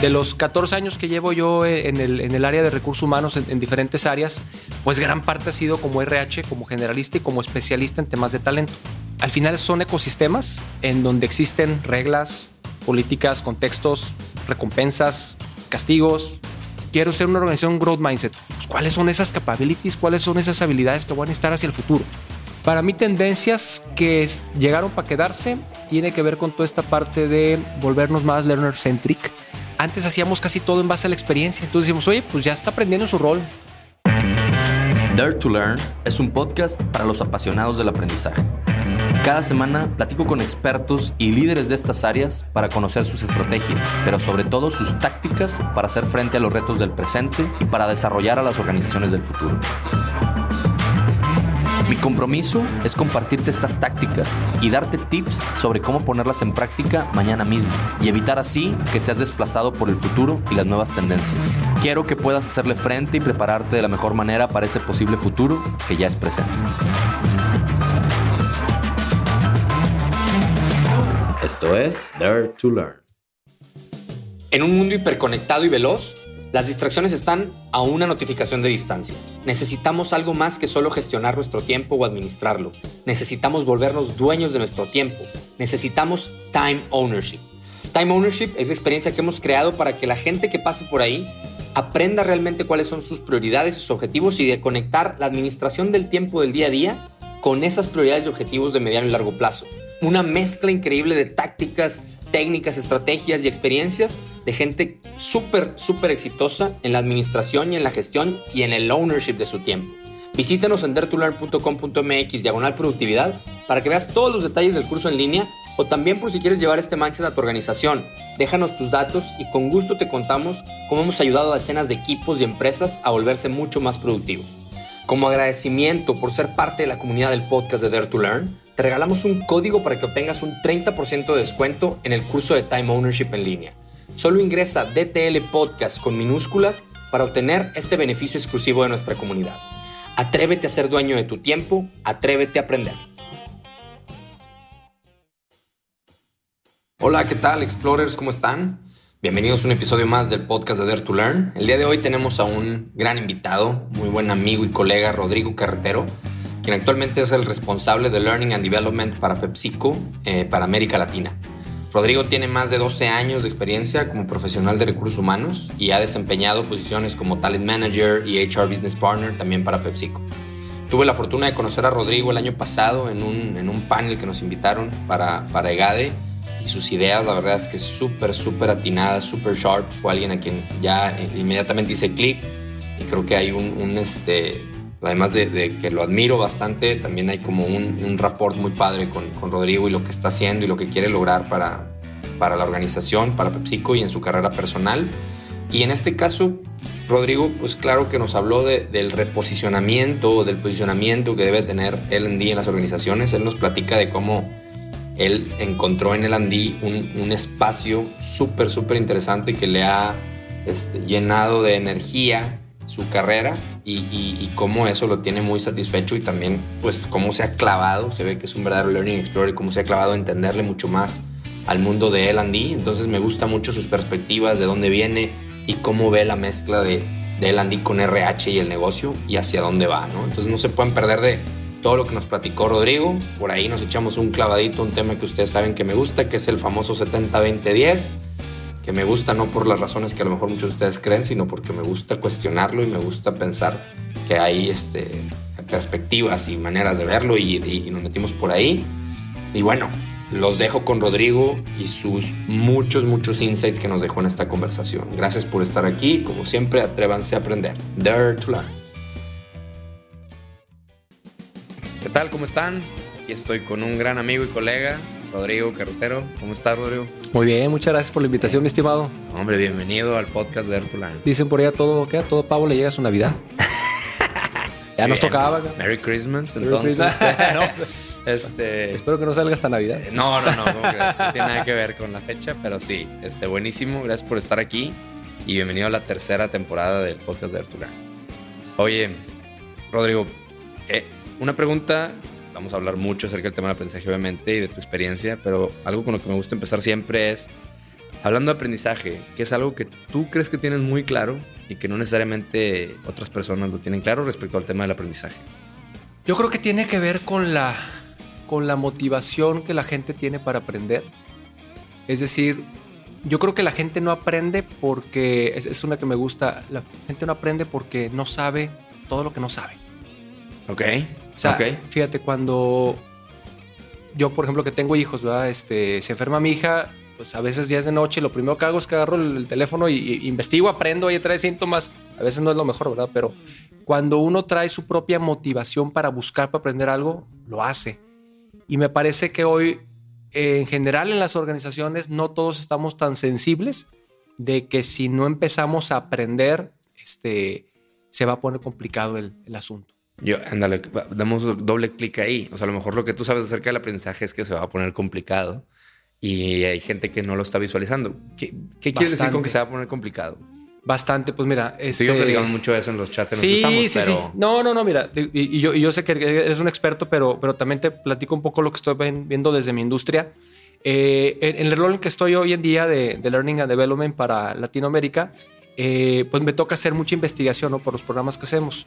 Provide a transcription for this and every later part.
De los 14 años que llevo yo en el, en el área de recursos humanos en, en, diferentes áreas, pues gran parte ha sido como RH, como generalista y como especialista en temas de talento. Al final son ecosistemas en donde existen reglas, políticas, contextos, recompensas, castigos. Quiero ser una organización growth mindset. Pues, ¿Cuáles son esas capabilities? ¿Cuáles son esas habilidades que van a estar hacia el futuro? Para mí, tendencias que llegaron para quedarse tiene que ver con toda esta parte de volvernos más learner centric. Antes hacíamos casi todo en base a la experiencia. Entonces decimos, oye, pues ya está aprendiendo su rol. Dare to Learn es un podcast para los apasionados del aprendizaje. Cada semana platico con expertos y líderes de estas áreas para conocer sus estrategias, pero sobre todo sus tácticas para hacer frente a los retos del presente y para desarrollar a las organizaciones del futuro. Mi compromiso es compartirte estas tácticas y darte tips sobre cómo ponerlas en práctica mañana mismo y evitar así que seas desplazado por el futuro y las nuevas tendencias. Quiero que puedas hacerle frente y prepararte de la mejor manera para ese posible futuro que ya es presente. Esto es Dare to Learn. En un mundo hiperconectado y veloz, las distracciones están a una notificación de distancia. Necesitamos algo más que solo gestionar nuestro tiempo o administrarlo. Necesitamos volvernos dueños de nuestro tiempo. Necesitamos time ownership. Time ownership es la experiencia que hemos creado para que la gente que pase por ahí aprenda realmente cuáles son sus prioridades, sus objetivos y de conectar la administración del tiempo del día a día con esas prioridades y objetivos de mediano y largo plazo. Una mezcla increíble de tácticas, técnicas, estrategias y experiencias de gente súper, súper exitosa en la administración y en la gestión y en el ownership de su tiempo. Visítanos en dertulearn.com.mx diagonal productividad para que veas todos los detalles del curso en línea o también por si quieres llevar este mindset a tu organización. Déjanos tus datos y con gusto te contamos cómo hemos ayudado a decenas de equipos y empresas a volverse mucho más productivos. Como agradecimiento por ser parte de la comunidad del podcast de Dare to Learn, te regalamos un código para que obtengas un 30% de descuento en el curso de Time Ownership en línea. Solo ingresa DTL Podcast con minúsculas para obtener este beneficio exclusivo de nuestra comunidad. Atrévete a ser dueño de tu tiempo, atrévete a aprender. Hola, ¿qué tal, Explorers? ¿Cómo están? Bienvenidos a un episodio más del podcast de Dare to Learn. El día de hoy tenemos a un gran invitado, muy buen amigo y colega, Rodrigo Carretero quien actualmente es el responsable de Learning and Development para PepsiCo eh, para América Latina. Rodrigo tiene más de 12 años de experiencia como profesional de recursos humanos y ha desempeñado posiciones como Talent Manager y HR Business Partner también para PepsiCo. Tuve la fortuna de conocer a Rodrigo el año pasado en un, en un panel que nos invitaron para, para EGADE y sus ideas, la verdad es que súper, súper atinadas, súper sharp. Fue alguien a quien ya inmediatamente hice clic y creo que hay un, un este, Además de, que lo admiro bastante, también hay como un, un rapport muy padre con, con, Rodrigo y lo que está haciendo y lo que quiere lograr para, para la organización, para PepsiCo y en su carrera personal. Y en este caso, Rodrigo, pues claro que nos habló del reposicionamiento, del posicionamiento que debe tener LD en las organizaciones. Él nos platica de cómo él encontró en LD un, un espacio súper, súper interesante que le ha este, llenado de energía su carrera y, cómo eso lo tiene muy satisfecho y también pues cómo se ha clavado, se ve que es un verdadero Learning Explorer, cómo se ha clavado a entenderle mucho más al mundo de L&D, entonces me gusta mucho sus perspectivas, de dónde viene y cómo ve la mezcla de, de L&D con RH y el negocio y hacia dónde va, ¿no? Entonces no se pueden perder de todo lo que nos platicó Rodrigo, por ahí nos echamos un clavadito, un tema que ustedes saben que me gusta, que es el famoso 70-20-10 que me gusta no por las razones que a lo mejor muchos de ustedes creen, sino porque me gusta cuestionarlo y me gusta pensar que hay este, perspectivas y maneras de verlo y, y nos metimos por ahí. Y bueno, los dejo con Rodrigo y sus muchos, muchos insights que nos dejó en esta conversación. Gracias por estar aquí. Como siempre, atrévanse a aprender. Dare to learn. ¿Qué tal? ¿Cómo están? Aquí estoy con un gran amigo y colega, Rodrigo Carretero. ¿Cómo estás, Rodrigo? Muy bien, muchas gracias por la invitación, mi estimado. Hombre, bienvenido al podcast de Ertulan. Dicen por allá todo, ¿qué? A todo pavo le llega su Navidad. ya nos tocaba. Merry Christmas, entonces. este... Espero que no salga esta Navidad. No, no, no, no, no tiene nada que ver con la fecha, pero sí, este, buenísimo. Gracias por estar aquí y bienvenido a la tercera temporada del podcast de Ertulan. Oye, Rodrigo, eh, una pregunta vamos a hablar mucho acerca del tema del aprendizaje, obviamente, y de tu experiencia, pero algo con lo que me gusta empezar siempre es Hablando de aprendizaje, que es algo que tú crees que tienes muy claro y que no necesariamente otras personas lo tienen claro respecto al tema del aprendizaje. Yo creo que tiene que ver con la, con la motivación que la gente tiene para aprender. Es decir, yo creo que la gente no aprende porque, es, es una que me gusta, la gente no aprende porque no sabe todo lo que no sabe. Ok. O sea, ok. fíjate, cuando yo, por ejemplo, que tengo hijos, ¿verdad? Este, se enferma mi hija, pues a veces ya es de noche, lo primero que hago es que agarro el, el teléfono y, y investigo, aprendo, y trae síntomas. A veces no es lo mejor, ¿verdad? Pero cuando uno trae su propia motivación para buscar, para aprender algo, lo hace. Y me parece que hoy, en general, en las organizaciones, no todos estamos tan sensibles de que si no empezamos a aprender, este, se va a poner complicado el, el asunto. Yo, ándale, damos doble clic ahí. O sea, a lo mejor lo que tú sabes acerca del aprendizaje es que se va a poner complicado y hay gente que no lo está visualizando. ¿Qué, qué quieres decir con que se va a poner complicado? Bastante, pues mira, este, Sí, yo platicamos mucho de eso en los chats en los que Sí, estamos, sí, pero sí. No, no, no, mira, y, y yo, y yo sé que eres un experto, pero, pero también te platico un poco lo que estoy viendo desde mi industria. Eh, en, en el rol en que estoy hoy en día de, de Learning and Development para Latinoamérica, eh, pues me toca hacer mucha investigación ¿no? por los programas que hacemos.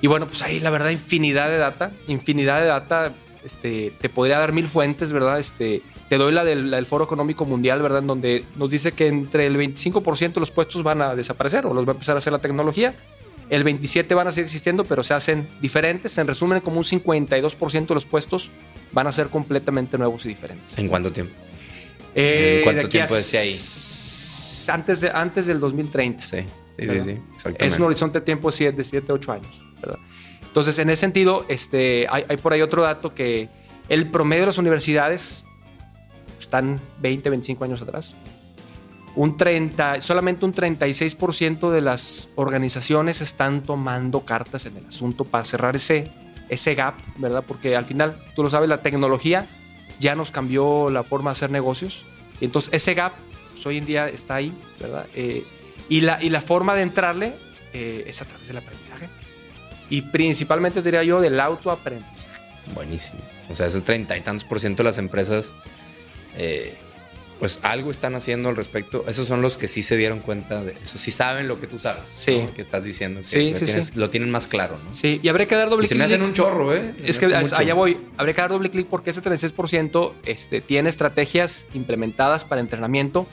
Y bueno, pues ahí la verdad, infinidad de data, infinidad de data. Este, te podría dar mil fuentes, ¿verdad? Este, te doy la del, la del Foro Económico Mundial, ¿verdad? En donde nos dice que entre el 25% de los puestos van a desaparecer o los va a empezar a hacer la tecnología. El 27 van a seguir existiendo, pero se hacen diferentes. En resumen, como un 52% de los puestos van a ser completamente nuevos y diferentes. ¿en cuánto tiempo? Eh, ¿En cuánto tiempo decía ahí? Antes, de, antes del 2030. Sí, sí, sí, sí, exactamente. Es un horizonte de tiempo de 7, de 7 8 años. ¿verdad? Entonces, en ese sentido, este, hay, hay por ahí otro dato que el promedio de las universidades están 20, 25 años atrás. Un 30, solamente un 36% de las organizaciones están tomando cartas en el asunto para cerrar ese, ese gap, ¿verdad? Porque al final, tú lo sabes, la tecnología ya nos cambió la forma de hacer negocios. Y entonces ese gap pues, hoy en día está ahí, ¿verdad? Eh, y, la, y la forma de entrarle eh, es a través del aprendizaje. Y principalmente diría yo del autoaprendizaje. Buenísimo. O sea, ese treinta y tantos por ciento de las empresas, eh, pues algo están haciendo al respecto. Esos son los que sí se dieron cuenta de eso. Sí saben lo que tú sabes. Sí. ¿no? Que estás diciendo. Que Sí, lo, sí, tienes- sí. lo tienen más claro, ¿no? Sí, y habría que dar doble Y se me clic. hacen un chorro, ¿eh? Es que mucho. allá voy. Habría que dar doble clic porque ese 36% este, tiene estrategias implementadas para entrenamiento,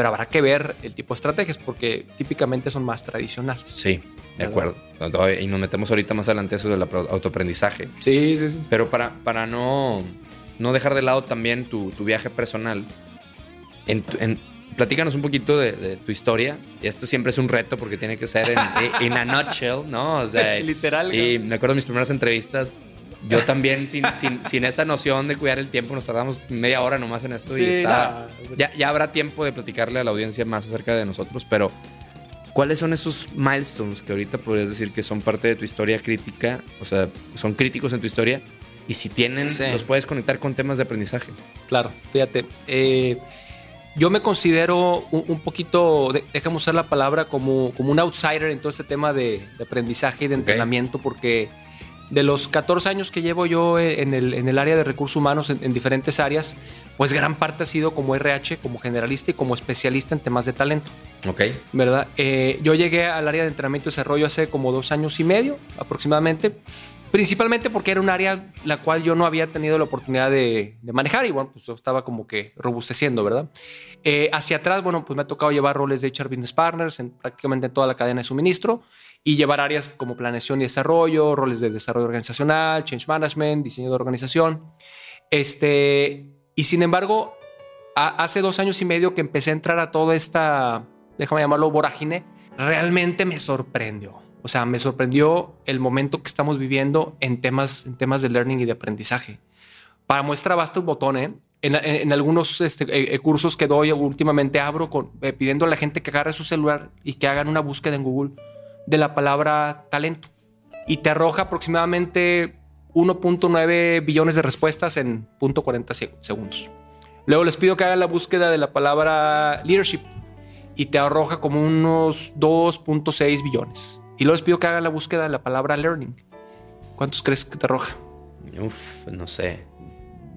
pero habrá que ver el tipo de estrategias porque típicamente son más tradicionales. Sí, de ¿Verdad? acuerdo. Y nos metemos ahorita más adelante eso del autoaprendizaje. Sí, sí, sí. Pero para, para no, no dejar de lado también tu, tu viaje personal, en, en- platícanos un poquito de, de tu historia. Y esto siempre es un reto porque tiene que ser en, en a nutshell, ¿no? O sea, Es literal, Y me acuerdo de mis primeras entrevistas. Yo también, sin, sin, sin esa noción de cuidar el tiempo, nos tardamos media hora nomás en esto y está. no. Ya, ya habrá tiempo de platicarle a la audiencia más acerca de nosotros, pero ¿cuáles son esos milestones que ahorita podrías decir que son parte de tu historia crítica? O sea, son críticos en tu historia y si tienen, Sí. los puedes conectar con temas de aprendizaje. Claro, fíjate. eh, yo me considero un, un poquito, de- déjame usar la palabra, como, como un outsider en todo este tema de, de aprendizaje y de entrenamiento, porque de los 14 años que llevo yo en el, en el área de recursos humanos en, en diferentes áreas, pues gran parte ha sido como RH, como generalista y como especialista en temas de talento. Ok. ¿verdad? Eh, yo llegué al área de entrenamiento y desarrollo hace como dos años y medio aproximadamente, principalmente porque era un área la cual yo no había tenido la oportunidad de, de manejar y bueno, pues yo estaba como que robusteciendo, ¿verdad? Eh, hacia atrás, bueno, pues me ha tocado llevar roles de HR Business Partners en prácticamente en toda la cadena de suministro y llevar áreas como planeación y desarrollo, roles de desarrollo organizacional, change management, diseño de organización. Este, y sin embargo, hace dos años y medio que empecé a entrar a toda esta, déjame llamarlo vorágine, realmente me sorprendió. O sea, me sorprendió el momento que estamos viviendo en temas, en temas de learning y de aprendizaje. Para muestra basta un botón, ¿eh? En, en- algunos este, eh, eh, cursos que doy últimamente abro pidiendo a la gente que agarre su celular y que hagan una búsqueda en Google de la palabra talento. Y te arroja aproximadamente 1.9 billones de respuestas en 0.40 seg- segundos. Luego les pido que hagan la búsqueda de la palabra leadership y te arroja como unos 2.6 billones. Y luego les pido que hagan la búsqueda de la palabra learning. ¿Cuántos crees que te arroja? Uf, no sé.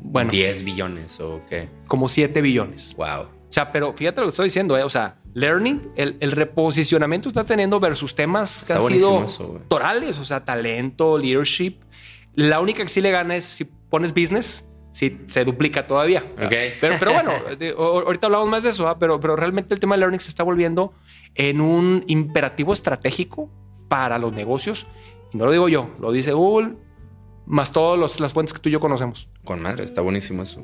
Bueno, 10 billones o qué. como 7 billones. Wow. sea, pero fíjate lo que estoy diciendo, ¿eh? o sea, learning, el, el reposicionamiento está teniendo versus temas que Está han sido eso, torales, o sea, talento, leadership. La única que sí le gana es si pones business, si se duplica todavía. Ok. Pero, pero bueno, ahorita hablamos más de eso, ¿ah? pero, pero realmente el tema de learning se está volviendo en un imperativo estratégico para los negocios. Y no lo digo yo, lo dice Google, más todas las fuentes que tú y yo conocemos. Con madre, está buenísimo eso.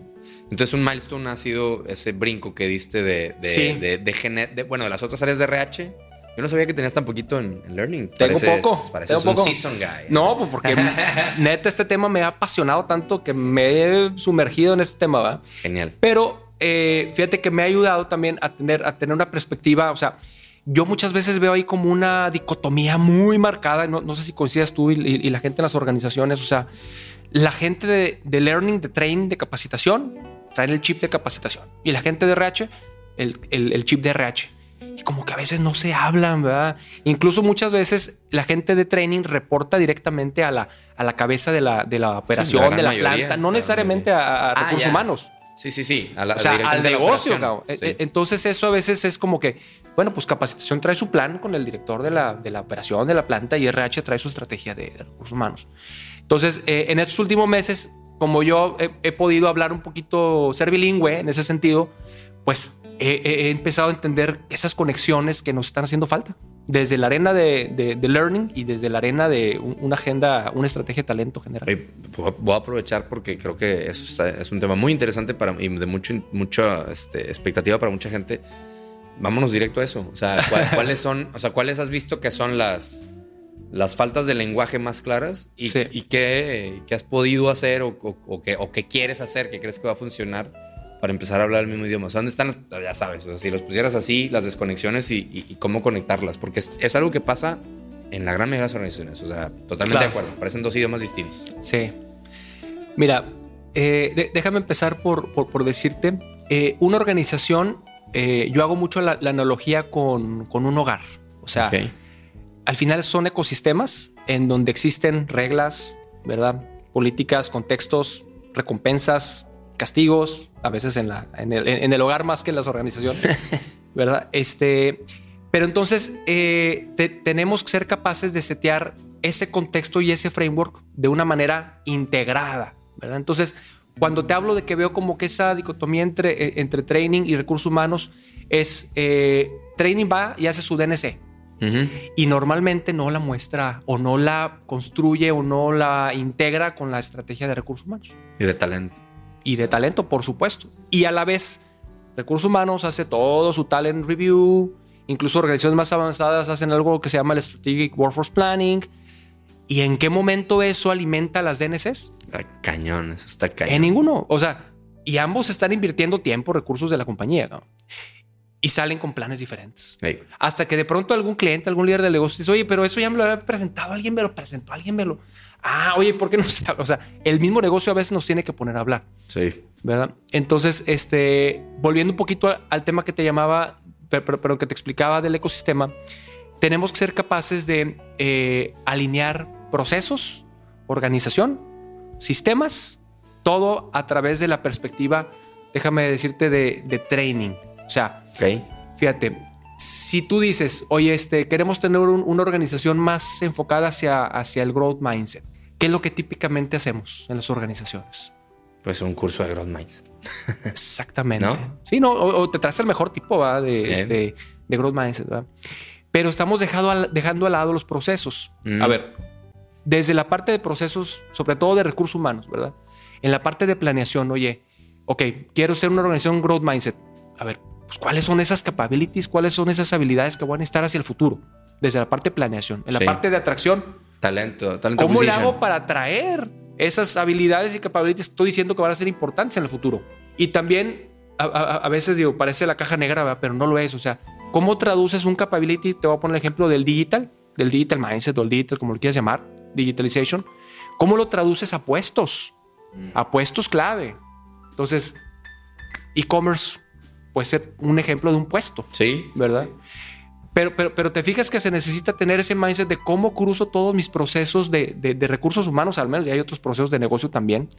Entonces, un milestone ha sido ese brinco que diste de, de, Sí. de, de gener- de- bueno, de las otras áreas de RH. Yo no sabía que tenías tan poquito en, en learning. Tengo Pareces- poco. Pareces tengo un poco. season guy. No, pues porque neta este tema me ha apasionado tanto que me he sumergido en este tema, ¿va? Genial. Pero eh, fíjate que me ha ayudado también a tener, a tener una perspectiva. O sea, yo muchas veces veo ahí como una dicotomía muy marcada. No, no sé si coincidas tú y, y- y la gente en las organizaciones. O sea, la gente de, de learning, de training, de capacitación, traen el chip de capacitación y la gente de RH, el, el- el chip de RH. Y como que a veces no se hablan, ¿verdad? Incluso muchas veces la gente de training reporta directamente a la, a la cabeza de la, de la operación, gran de la mayoría, planta, no la necesariamente a, a Ah, recursos ya. humanos. Sí, sí, sí. A la- O sea, al la negocio, operación. cabrón. Sí. E- Entonces eso a veces es como que, bueno, pues capacitación trae su plan con el director de la, de la operación de la planta y RH trae su estrategia de, de recursos humanos. Entonces, eh, en estos últimos meses, como yo he, podido hablar un poquito, ser bilingüe en ese sentido, pues he, empezado a entender esas conexiones que nos están haciendo falta. Desde la arena de, learning y desde la arena de un- una agenda, una estrategia de talento general. Voy a- aprovechar porque creo que eso es un tema muy interesante para y de mucho, mucha este, expectativa para mucha gente. Vámonos directo a eso. O sea, ¿cuál- ¿cuáles son, o sea, cuáles has visto que son las, las faltas de lenguaje más claras y, Sí. y qué, qué has podido hacer o, o, o qué, o qué quieres hacer, que crees que va a funcionar para empezar a hablar el mismo idioma? O sea, ¿dónde están? las- ya sabes, o sea, si los pusieras así, las desconexiones y, y- y cómo conectarlas, porque es, es algo que pasa en la gran mayoría de las organizaciones. O sea, totalmente Claro. de acuerdo. Parecen dos idiomas distintos. Sí. Mira, eh, de- déjame empezar por, por- por decirte, eh, una organización, eh, yo hago mucho la, la analogía con, con un hogar. O sea. Al final son ecosistemas en donde existen reglas, ¿verdad? Políticas, contextos, recompensas, castigos, a veces en, la, en, el, en el hogar más que en las organizaciones, ¿verdad? Este, pero entonces eh, te- tenemos que ser capaces de setear ese contexto y ese framework de una manera integrada, ¿verdad? Entonces, cuando te hablo de que veo como que esa dicotomía entre, eh, entre training y recursos humanos es eh, training va y hace su DNC, Y normalmente no la muestra o no la construye o no la integra con la estrategia de recursos humanos Y de talento. y de talento, por supuesto. Y a la vez, recursos humanos hace todo su talent review, incluso organizaciones más avanzadas hacen algo que se llama el Strategic Workforce Planning. ¿Y en qué momento eso alimenta las DNCs? Está cañón, eso está cañón. En ninguno. O sea, y ambos están invirtiendo tiempo, recursos de la compañía ¿no? Y salen con planes diferentes. Hasta que de pronto algún cliente, algún líder del negocio dice, oye, pero eso ya me lo había presentado alguien, me lo presentó alguien, me lo... Ah, oye, ¿por qué no se habla? O sea, el mismo negocio a veces nos tiene que poner a hablar, sí. ¿verdad? Entonces, este, volviendo un poquito a- al tema que te llamaba, pero, pero- pero que te explicaba del ecosistema, tenemos que ser capaces de eh, alinear procesos, organización, sistemas, todo a través de la perspectiva, déjame decirte, de, de training. O sea, Ok. Fíjate, si tú dices, oye, este, queremos tener un- una organización más enfocada hacia, hacia el growth mindset, ¿qué es lo que típicamente hacemos en las organizaciones? Pues un curso de Growth Minds. Exactamente. ¿No? Sí, no, o, o te traes el mejor tipo ¿va? de, Bien. este, de growth mindset. ¿va? Pero estamos dejado al- dejando al lado los procesos. Mm. A ver, desde la parte de procesos, sobre todo de recursos humanos, ¿verdad? En la parte de planeación, oye, ok, quiero ser una organización growth mindset. A ver, pues cuáles son esas capabilities, cuáles son esas habilidades que van a estar hacia el futuro, desde la parte de planeación. En la Sí. parte de atracción, Talento, talento. ¿Cómo le acquisition. hago para atraer esas habilidades y capabilities estoy diciendo que van a ser importantes en el futuro? Y también a, a- a veces digo, parece la caja negra, ¿verdad? pero no lo es. O sea, ¿cómo traduces un capability? Te voy a poner el ejemplo del digital, del digital mindset o el digital, como lo quieras llamar, digitalization. ¿Cómo lo traduces a puestos? A puestos clave. Entonces, e-commerce puede ser un ejemplo de un puesto. Sí. ¿verdad? Pero, pero, pero te fijas que se necesita tener ese mindset de cómo cruzo todos mis procesos de, de- de recursos humanos, al menos, y hay otros procesos de negocio también,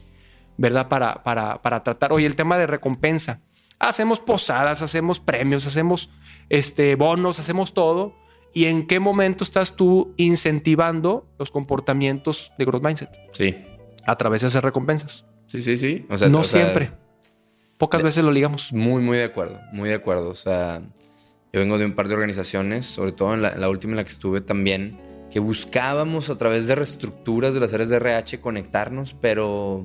¿verdad? Para, para, para tratar, oye, el tema de recompensa. Hacemos posadas, hacemos premios, hacemos este, bonos, hacemos todo. ¿Y en qué momento estás tú incentivando los comportamientos de growth mindset? Sí. A través de hacer recompensas. Sí, sí, sí. O sea, no siempre. Pocas veces lo ligamos. Muy, muy de acuerdo. Muy de acuerdo. O sea, yo vengo de un par de organizaciones, sobre todo en la, última en la que estuve también, que buscábamos a través de reestructuras de las áreas de RH conectarnos, pero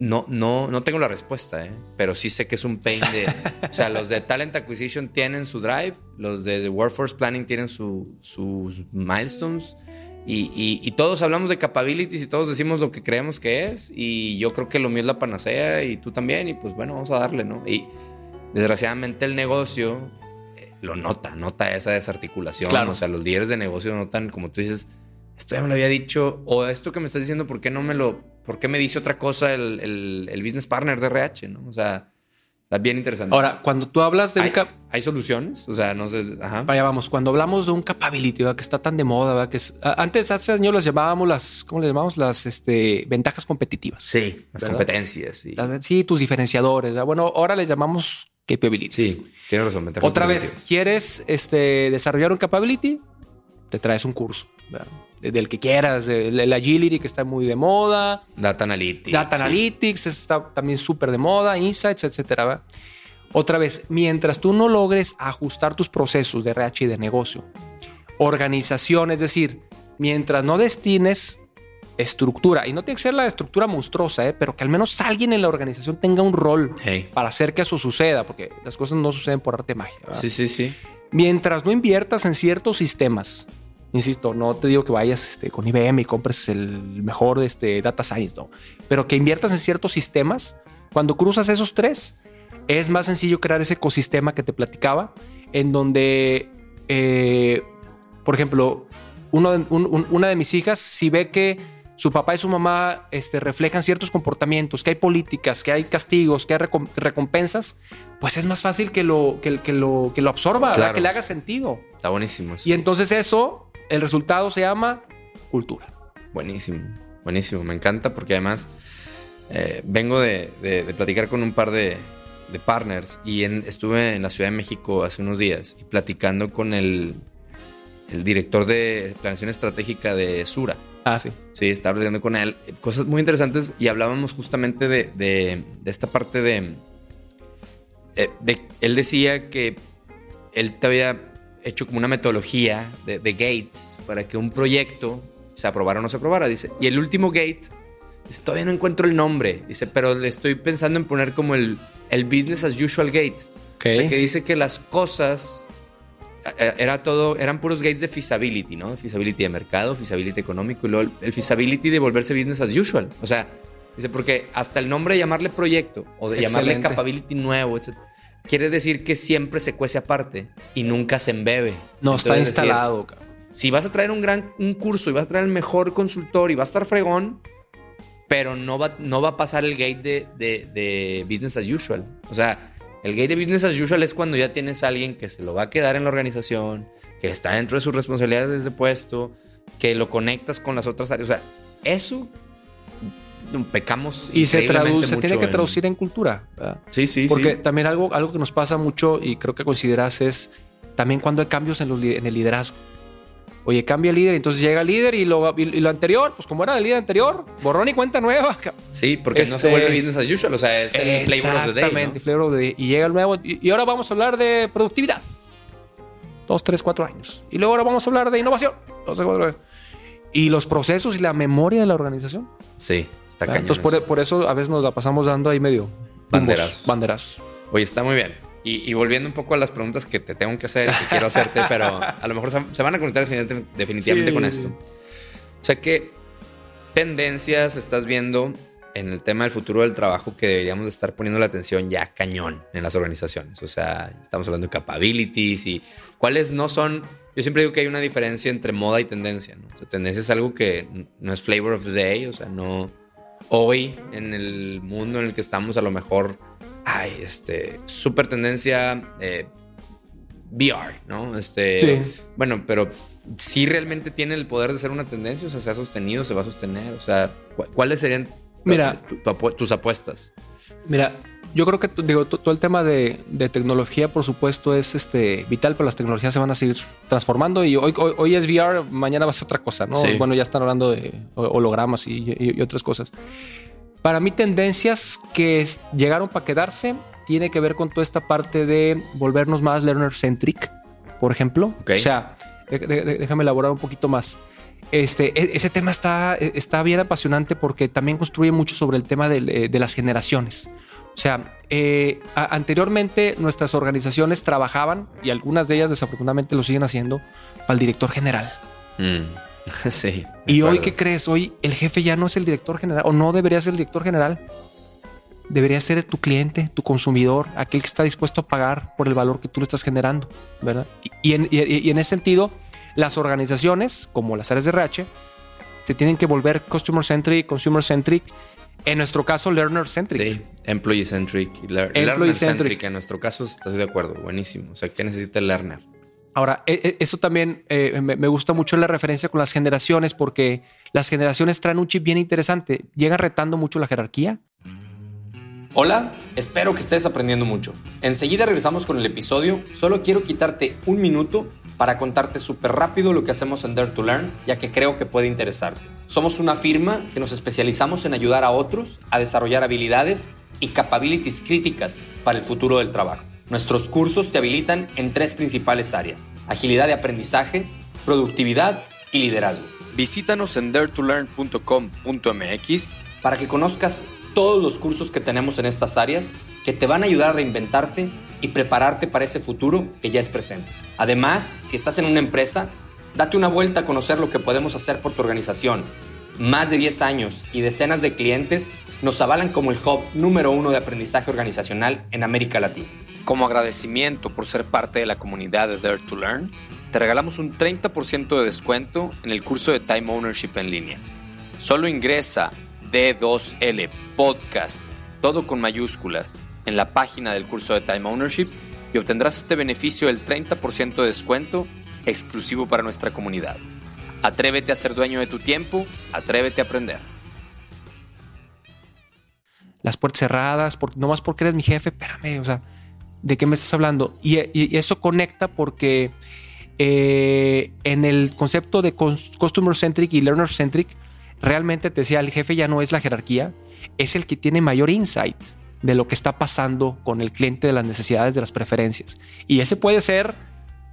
no, no, no tengo la respuesta, ¿eh? pero sí sé que es un pain de. o sea, los de Talent Acquisition tienen su drive, los de Workforce Planning tienen sus milestones. Y, todos hablamos de capabilities y todos decimos lo que creemos que es. Y yo creo que lo mío es la panacea y tú también. Y pues bueno, vamos a darle, ¿no? Y desgraciadamente el negocio eh, lo nota, nota esa desarticulación. Claro. O sea, los líderes de negocio notan, como tú dices, esto ya me lo había dicho. O esto que me estás diciendo, ¿por qué no me lo ¿por qué me dice otra cosa el, business partner de RH? ¿no? O sea, está bien interesante. Ahora, cuando tú hablas de ¿Hay, ¿Hay soluciones? O sea, no sé. Ajá. Vaya, vamos, cuando hablamos de un capability, que está tan de moda, ¿verdad? que antes, hace años las llamábamos las, ¿cómo le llamamos? Las este, ventajas competitivas. Sí, las competencias. Sí. sí, tus diferenciadores. Bueno, ahora le llamamos capabilities. Sí, tienes razón. Otra vez, ¿quieres este, desarrollar un capability? Te traes un curso. ¿verdad? Del que quieras, el, agility que está muy de moda. Data Analytics. Data Analytics está también súper de moda, Insights, etcétera. Otra vez, mientras tú no logres ajustar tus procesos de RH y de negocio, organización, es decir, mientras no destines estructura, y no tiene que ser la estructura monstruosa, ¿eh? pero que al menos alguien en la organización tenga un rol para hacer que eso suceda, porque las cosas no suceden por arte de magia. Sí, sí, sí. Mientras no inviertas en ciertos sistemas Insisto, no te digo que vayas este, con IBM y compres el mejor este, data science, no. Pero que inviertas en ciertos sistemas. Cuando cruzas esos tres, es más sencillo crear ese ecosistema que te platicaba, en donde, eh, por ejemplo, uno de, una de mis hijas, si ve que su papá y su mamá este, reflejan ciertos comportamientos, que hay políticas, que hay castigos, que hay recompensas, pues es más fácil que lo, que, lo, que lo absorba, que le haga sentido. Está buenísimo. Y entonces eso el resultado se llama cultura. Buenísimo, buenísimo. Me encanta porque además eh, vengo de, platicar con un par de, partners y estuve en la Ciudad de México hace unos días y platicando con el, el director de planeación estratégica de Sura. Ah, sí. Sí, estaba platicando con él. Cosas muy interesantes y hablábamos justamente de, esta parte de, eh, de... Él decía que él te había hecho como una metodología de, gates para que un proyecto se aprobara o no se aprobara. Dice, y el último gate, dice, todavía no encuentro el nombre. Dice, pero le estoy pensando en poner como el, el business as usual gate. O sea, que dice que las cosas era todo, eran puros gates de feasibility, ¿no? Feasibility de mercado, feasibility económico y luego el feasibility de volverse business as usual. O sea, dice, porque hasta el nombre de llamarle proyecto o de llamarle capability nuevo, etc quiere decir que siempre se cuece aparte y nunca se embebe. No, está instalado. si vas a traer un gran un curso y vas a traer el mejor consultor y va a estar fregón, pero no va, no va a pasar el gate de, de, business as usual. O sea, el gate de business as usual es cuando ya tienes a alguien que se lo va a quedar en la organización, que está dentro de sus responsabilidades de puesto, que lo conectas con las otras áreas. O sea, eso pecamos. Y se traduce, se tiene que traducir en, cultura. Sí, sí. Porque también algo, algo que nos pasa mucho y creo que consideras es también cuando hay cambios en, en el liderazgo. Oye, cambia el líder, entonces llega el líder y lo, lo anterior, pues como era el líder anterior, borrón y cuenta nueva. Sí, porque no se este, vuelve business as usual, o sea, es el flavor of the day. Exactamente, flavor of the day. Y llega el nuevo, y, ahora vamos a hablar de productividad. Dos, tres, cuatro años. Y luego ahora vamos a hablar de innovación. Dos, cuatro Y los procesos y la memoria de la organización. Sí. Entonces, por, eso a veces nos la pasamos dando ahí medio banderas. Banderas. Oye, está muy bien. Y, volviendo un poco a las preguntas que te tengo que hacer, que quiero hacerte, pero a lo mejor se, van a conectar definitivamente, con esto. O sea, ¿qué tendencias estás viendo en el tema del futuro del trabajo que deberíamos estar poniendo la atención ya cañón en las organizaciones? O sea, estamos hablando de capabilities y cuáles no son. Yo siempre digo que hay una diferencia entre moda y tendencia. ¿no? O sea, tendencia es algo que no es flavor of the day, o sea, no hoy en el mundo en el que estamos a lo mejor hay este super tendencia eh, VR, ¿no? Este, bueno, pero si realmente tiene el poder de ser una tendencia, o sea, se ha sostenido, se va a sostener, o sea, ¿cuáles serían Mira, tus apuestas? Mira, Yo creo que digo, todo el tema de, tecnología, por supuesto, es este vital, pero las tecnologías se van a seguir transformando y hoy, hoy, es VR, mañana va a ser otra cosa, ¿no? Bueno, ya están hablando de hologramas y, otras cosas. Para mí, tendencias que llegaron para quedarse tiene que ver con toda esta parte de volvernos más learner-centric, por ejemplo. O sea, déjame elaborar un poquito más. Este, e, ese tema está, e, está bien apasionante porque también construye mucho sobre el tema de, de las generaciones. O sea, eh, anteriormente nuestras organizaciones trabajaban, y algunas de ellas desafortunadamente lo siguen haciendo, para el director general. Mm. Sí. Y hoy, ¿qué crees? Hoy el jefe ya no es el director general, o no debería ser el director general. Debería ser tu cliente, tu consumidor, aquel que está dispuesto a pagar por el valor que tú le estás generando, ¿verdad? Y, en, y en, ese sentido, las organizaciones, como las áreas de RH, te tienen que volver customer centric, consumer centric en nuestro caso, learner centric. Sí, employee centric. learner centric. En nuestro caso, estoy de acuerdo. Buenísimo. O sea, ¿qué necesita el learner? Ahora, e, e, eso también eh, me, gusta mucho la referencia con las generaciones porque las generaciones traen un chip bien interesante. Llega retando mucho la jerarquía. Hola, espero que estés aprendiendo mucho. Enseguida regresamos con el episodio. Solo quiero quitarte un minuto para contarte súper rápido lo que hacemos en Dare to Learn, ya que creo que puede interesarte. Somos una firma que nos especializamos en ayudar a otros a desarrollar habilidades y capabilities críticas para el futuro del trabajo. Nuestros cursos te habilitan en tres principales áreas, agilidad de aprendizaje, productividad y liderazgo. Visítanos en daretolearn.com.mx para que conozcas todos los cursos que tenemos en estas áreas que te van a ayudar a reinventarte y prepararte para ese futuro que ya es presente. Además, si estás en una empresa, date una vuelta a conocer lo que podemos hacer por tu organización. Más de 10 años y decenas de clientes nos avalan como el hub número uno de aprendizaje organizacional en América Latina. Como agradecimiento por ser parte de la comunidad de Dare to Learn, te regalamos un 30% de descuento en el curso de Time Ownership en línea. Solo ingresa D2L Podcast, todo con mayúsculas, en la página del curso de Time Ownership y obtendrás este beneficio del 30% de descuento exclusivo para nuestra comunidad. Atrévete a ser dueño de tu tiempo, atrévete a aprender. Las puertas cerradas, no más porque eres mi jefe, espérame, o sea, ¿de qué me estás hablando? Y, eso conecta porque eh, en el concepto de customer centric y learner centric, realmente te decía, el jefe ya no es la jerarquía, es el que tiene mayor insight de lo que está pasando con el cliente, de las necesidades, de las preferencias. Y ese puede ser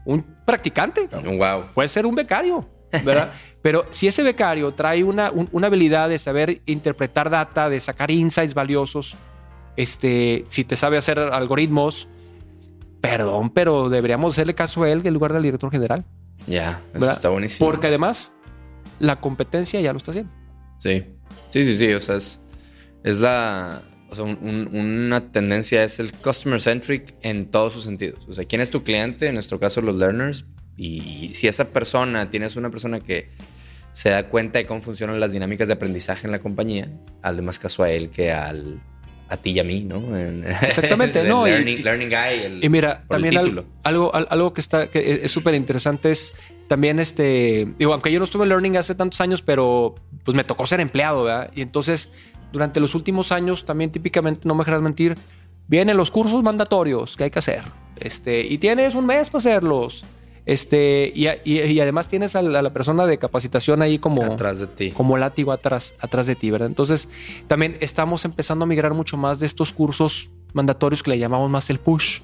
un practicante. Wow. Puede ser un becario, ¿verdad? Pero si ese becario trae una, una, habilidad de saber interpretar data, de sacar insights valiosos, este, si te sabe hacer algoritmos, perdón, pero deberíamos hacerle caso a él en lugar del director general. Ya, está buenísimo. Porque además la competencia ya lo está haciendo. Sí, sí, sí, sí. O sea, es, es la, o sea, una tendencia es el customer centric en todos sus sentidos. O sea, ¿quién es tu cliente? En nuestro caso, los learners. Y si esa persona, tienes una persona que se da cuenta de cómo funcionan las dinámicas de aprendizaje en la compañía, hazle más caso a él que al, a ti y a mí, ¿no? Exactamente, ¿no? Learning, learning guy. y mira, también algo, algo que está que es súper interesante es también este, digo, aunque yo no estuve en learning hace tantos años, pero pues me tocó ser empleado, ¿verdad? Y entonces durante los últimos años también típicamente, no me dejarás mentir, vienen los cursos mandatorios que hay que hacer. Este, y tienes un mes para hacerlos. Este, y, y, además tienes a la, persona de capacitación ahí como atrás de ti, como látigo atrás, atrás de ti, ¿verdad? Entonces, también estamos empezando a migrar mucho más de estos cursos mandatorios que le llamamos más el push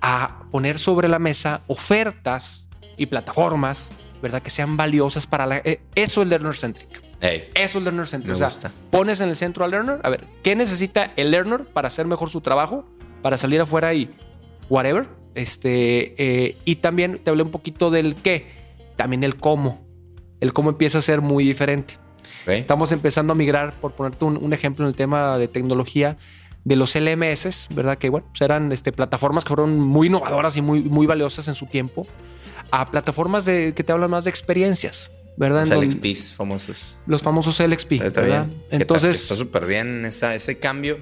a poner sobre la mesa ofertas y plataformas, ¿verdad? Que sean valiosas para la, eh, eso es learner centric. Eso es Learner Center. O sea, pones en el centro al learner. A ver, ¿qué necesita el learner para hacer mejor su trabajo? Para salir afuera y whatever. Este, eh, y también te hablé un poquito del qué. También el cómo. El cómo empieza a ser muy diferente. Estamos empezando a migrar, por ponerte un, ejemplo en el tema de tecnología, de los LMS, ¿verdad? Que bueno, pues eran este, plataformas que fueron muy innovadoras y muy, muy valiosas en su tiempo, a plataformas de, que te hablan más de experiencias. ¿verdad? Los LXPs famosos. Los famosos LXP, ¿verdad? Entonces. Está súper bien ese cambio.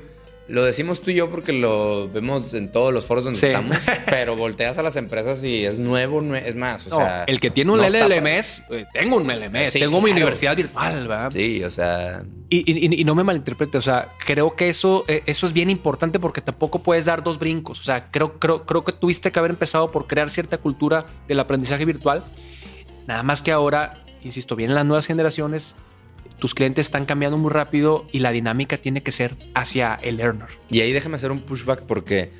Lo decimos tú y yo porque lo vemos en todos los foros donde Sí. estamos, pero volteas a las empresas y es nuevo, nue- es más, o No, sea... el que tiene un no LLMS, eh, tengo un LLMS, Sí, tengo mi universidad virtual, ¿verdad? Sí, o sea... Y, y- y no me malinterprete, o sea, creo que eso, eh, eso es bien importante porque tampoco puedes dar dos brincos. O sea, creo, creo, creo que tuviste que haber empezado por crear cierta cultura del aprendizaje virtual. Nada más que ahora, insisto, vienen las nuevas generaciones, tus clientes están cambiando muy rápido y la dinámica tiene que ser hacia el learner. Y ahí déjame hacer un pushback porque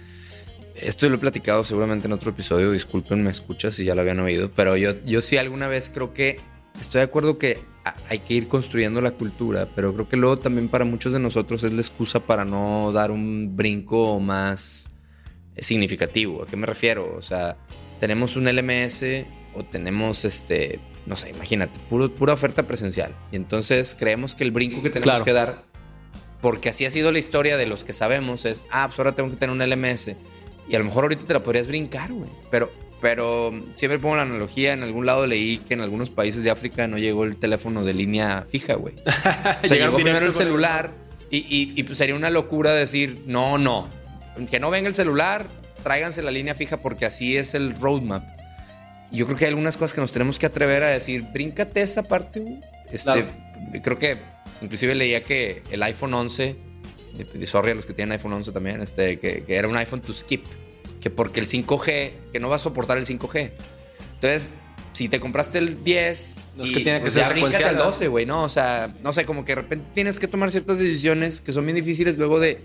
esto lo he platicado seguramente en otro episodio. Disculpen, me escuchas si ya lo habían oído, pero yo, yo sí alguna vez creo que estoy de acuerdo que hay que ir construyendo la cultura, pero creo que luego también para muchos de nosotros es la excusa para no dar un brinco más significativo. ¿A qué me refiero? O sea, tenemos un LMS o tenemos este, no sé, imagínate, puro, pura oferta presencial. Y entonces creemos que el brinco que tenemos Claro. que dar porque así ha sido la historia de los que sabemos, es, ah, pues ahora tengo que tener un LMS. Y a lo mejor ahorita te la podrías brincar, güey. Pero, pero siempre pongo la analogía, en algún lado leí que en algunos países de África no llegó el teléfono de línea fija, güey. O sea, llegó primero el- celular y, y- y, pues sería una locura decir, no, no, que no venga el celular, tráiganse la línea fija porque así es el roadmap. Yo creo que hay algunas cosas que nos tenemos que atrever a decir, bríncate esa parte, güey. Este, Claro. Creo que inclusive leía que el iPhone 11, y sorry a los que tienen iPhone 11 también, este, que, que era un iPhone to skip, que porque el 5G, que no va a soportar el 5G. Entonces, si te compraste el 10, No es y, que tiene que pues ser secuencial, al ¿no? 12, güey, ¿no? O sea, no sé, como que de repente tienes que tomar ciertas decisiones que son bien difíciles luego de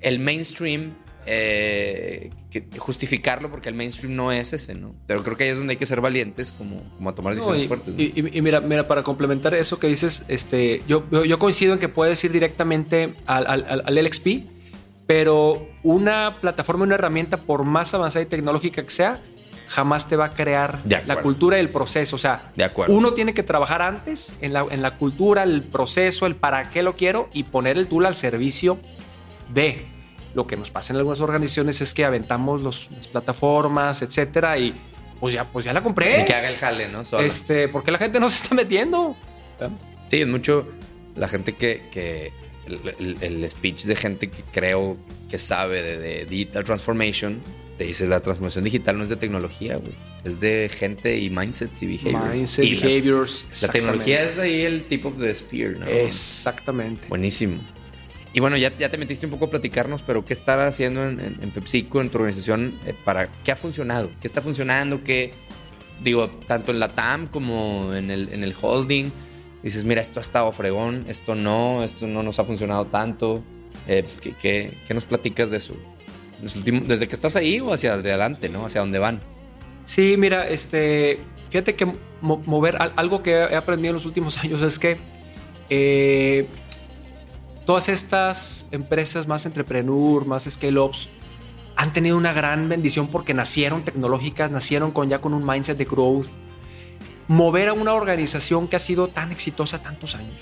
el mainstream, eh, que justificarlo porque el mainstream no es ese, ¿no? Pero creo que ahí es donde hay que ser valientes como, como a tomar No, decisiones y, fuertes. ¿no? y- y- y mira, mira, para complementar eso que dices, este, yo, yo, coincido en que puedes ir directamente al, al- al- LXP, pero una plataforma, una herramienta, por más avanzada y tecnológica que sea, jamás te va a crear la cultura y el proceso. O sea, De acuerdo. uno tiene que trabajar antes en la, en la cultura, el proceso, el para qué lo quiero y poner el tool al servicio de. Lo que nos pasa en algunas organizaciones es que aventamos los- las plataformas, etcétera, y pues ya, pues ya la compré. Y que haga el jale, ¿no? Sola. Este, ¿por qué la gente no se está metiendo? Sí, es mucho la gente que, que el, el- el speech de gente que creo que sabe de, de digital transformation, te dice la transformación digital no es de tecnología, güey. Es de gente y mindsets y behaviors. Mindset, Y la- behaviors. La, tecnología es ahí el tip of the spear, ¿no? Exactamente. Buenísimo. Y bueno, ya, ya te metiste un poco a platicarnos, pero ¿qué estar haciendo en, en- en PepsiCo, en tu organización, eh, para qué ha funcionado? ¿Qué está funcionando? ¿Qué, digo, tanto en la TAM como en el, en el holding? Dices, mira, esto ha estado fregón, esto no, esto no nos ha funcionado tanto. Eh, ¿qué, qué, qué nos platicas de eso? Desde que estás ahí o hacia adelante, ¿no? Hacia dónde van. Sí, mira, este, fíjate que mo- mover al- algo que he aprendido en los últimos años es que eh, todas estas empresas más entrepreneur, más scale-ups, han tenido una gran bendición porque nacieron tecnológicas, nacieron con ya con un mindset de growth. Mover a una organización que ha sido tan exitosa tantos años.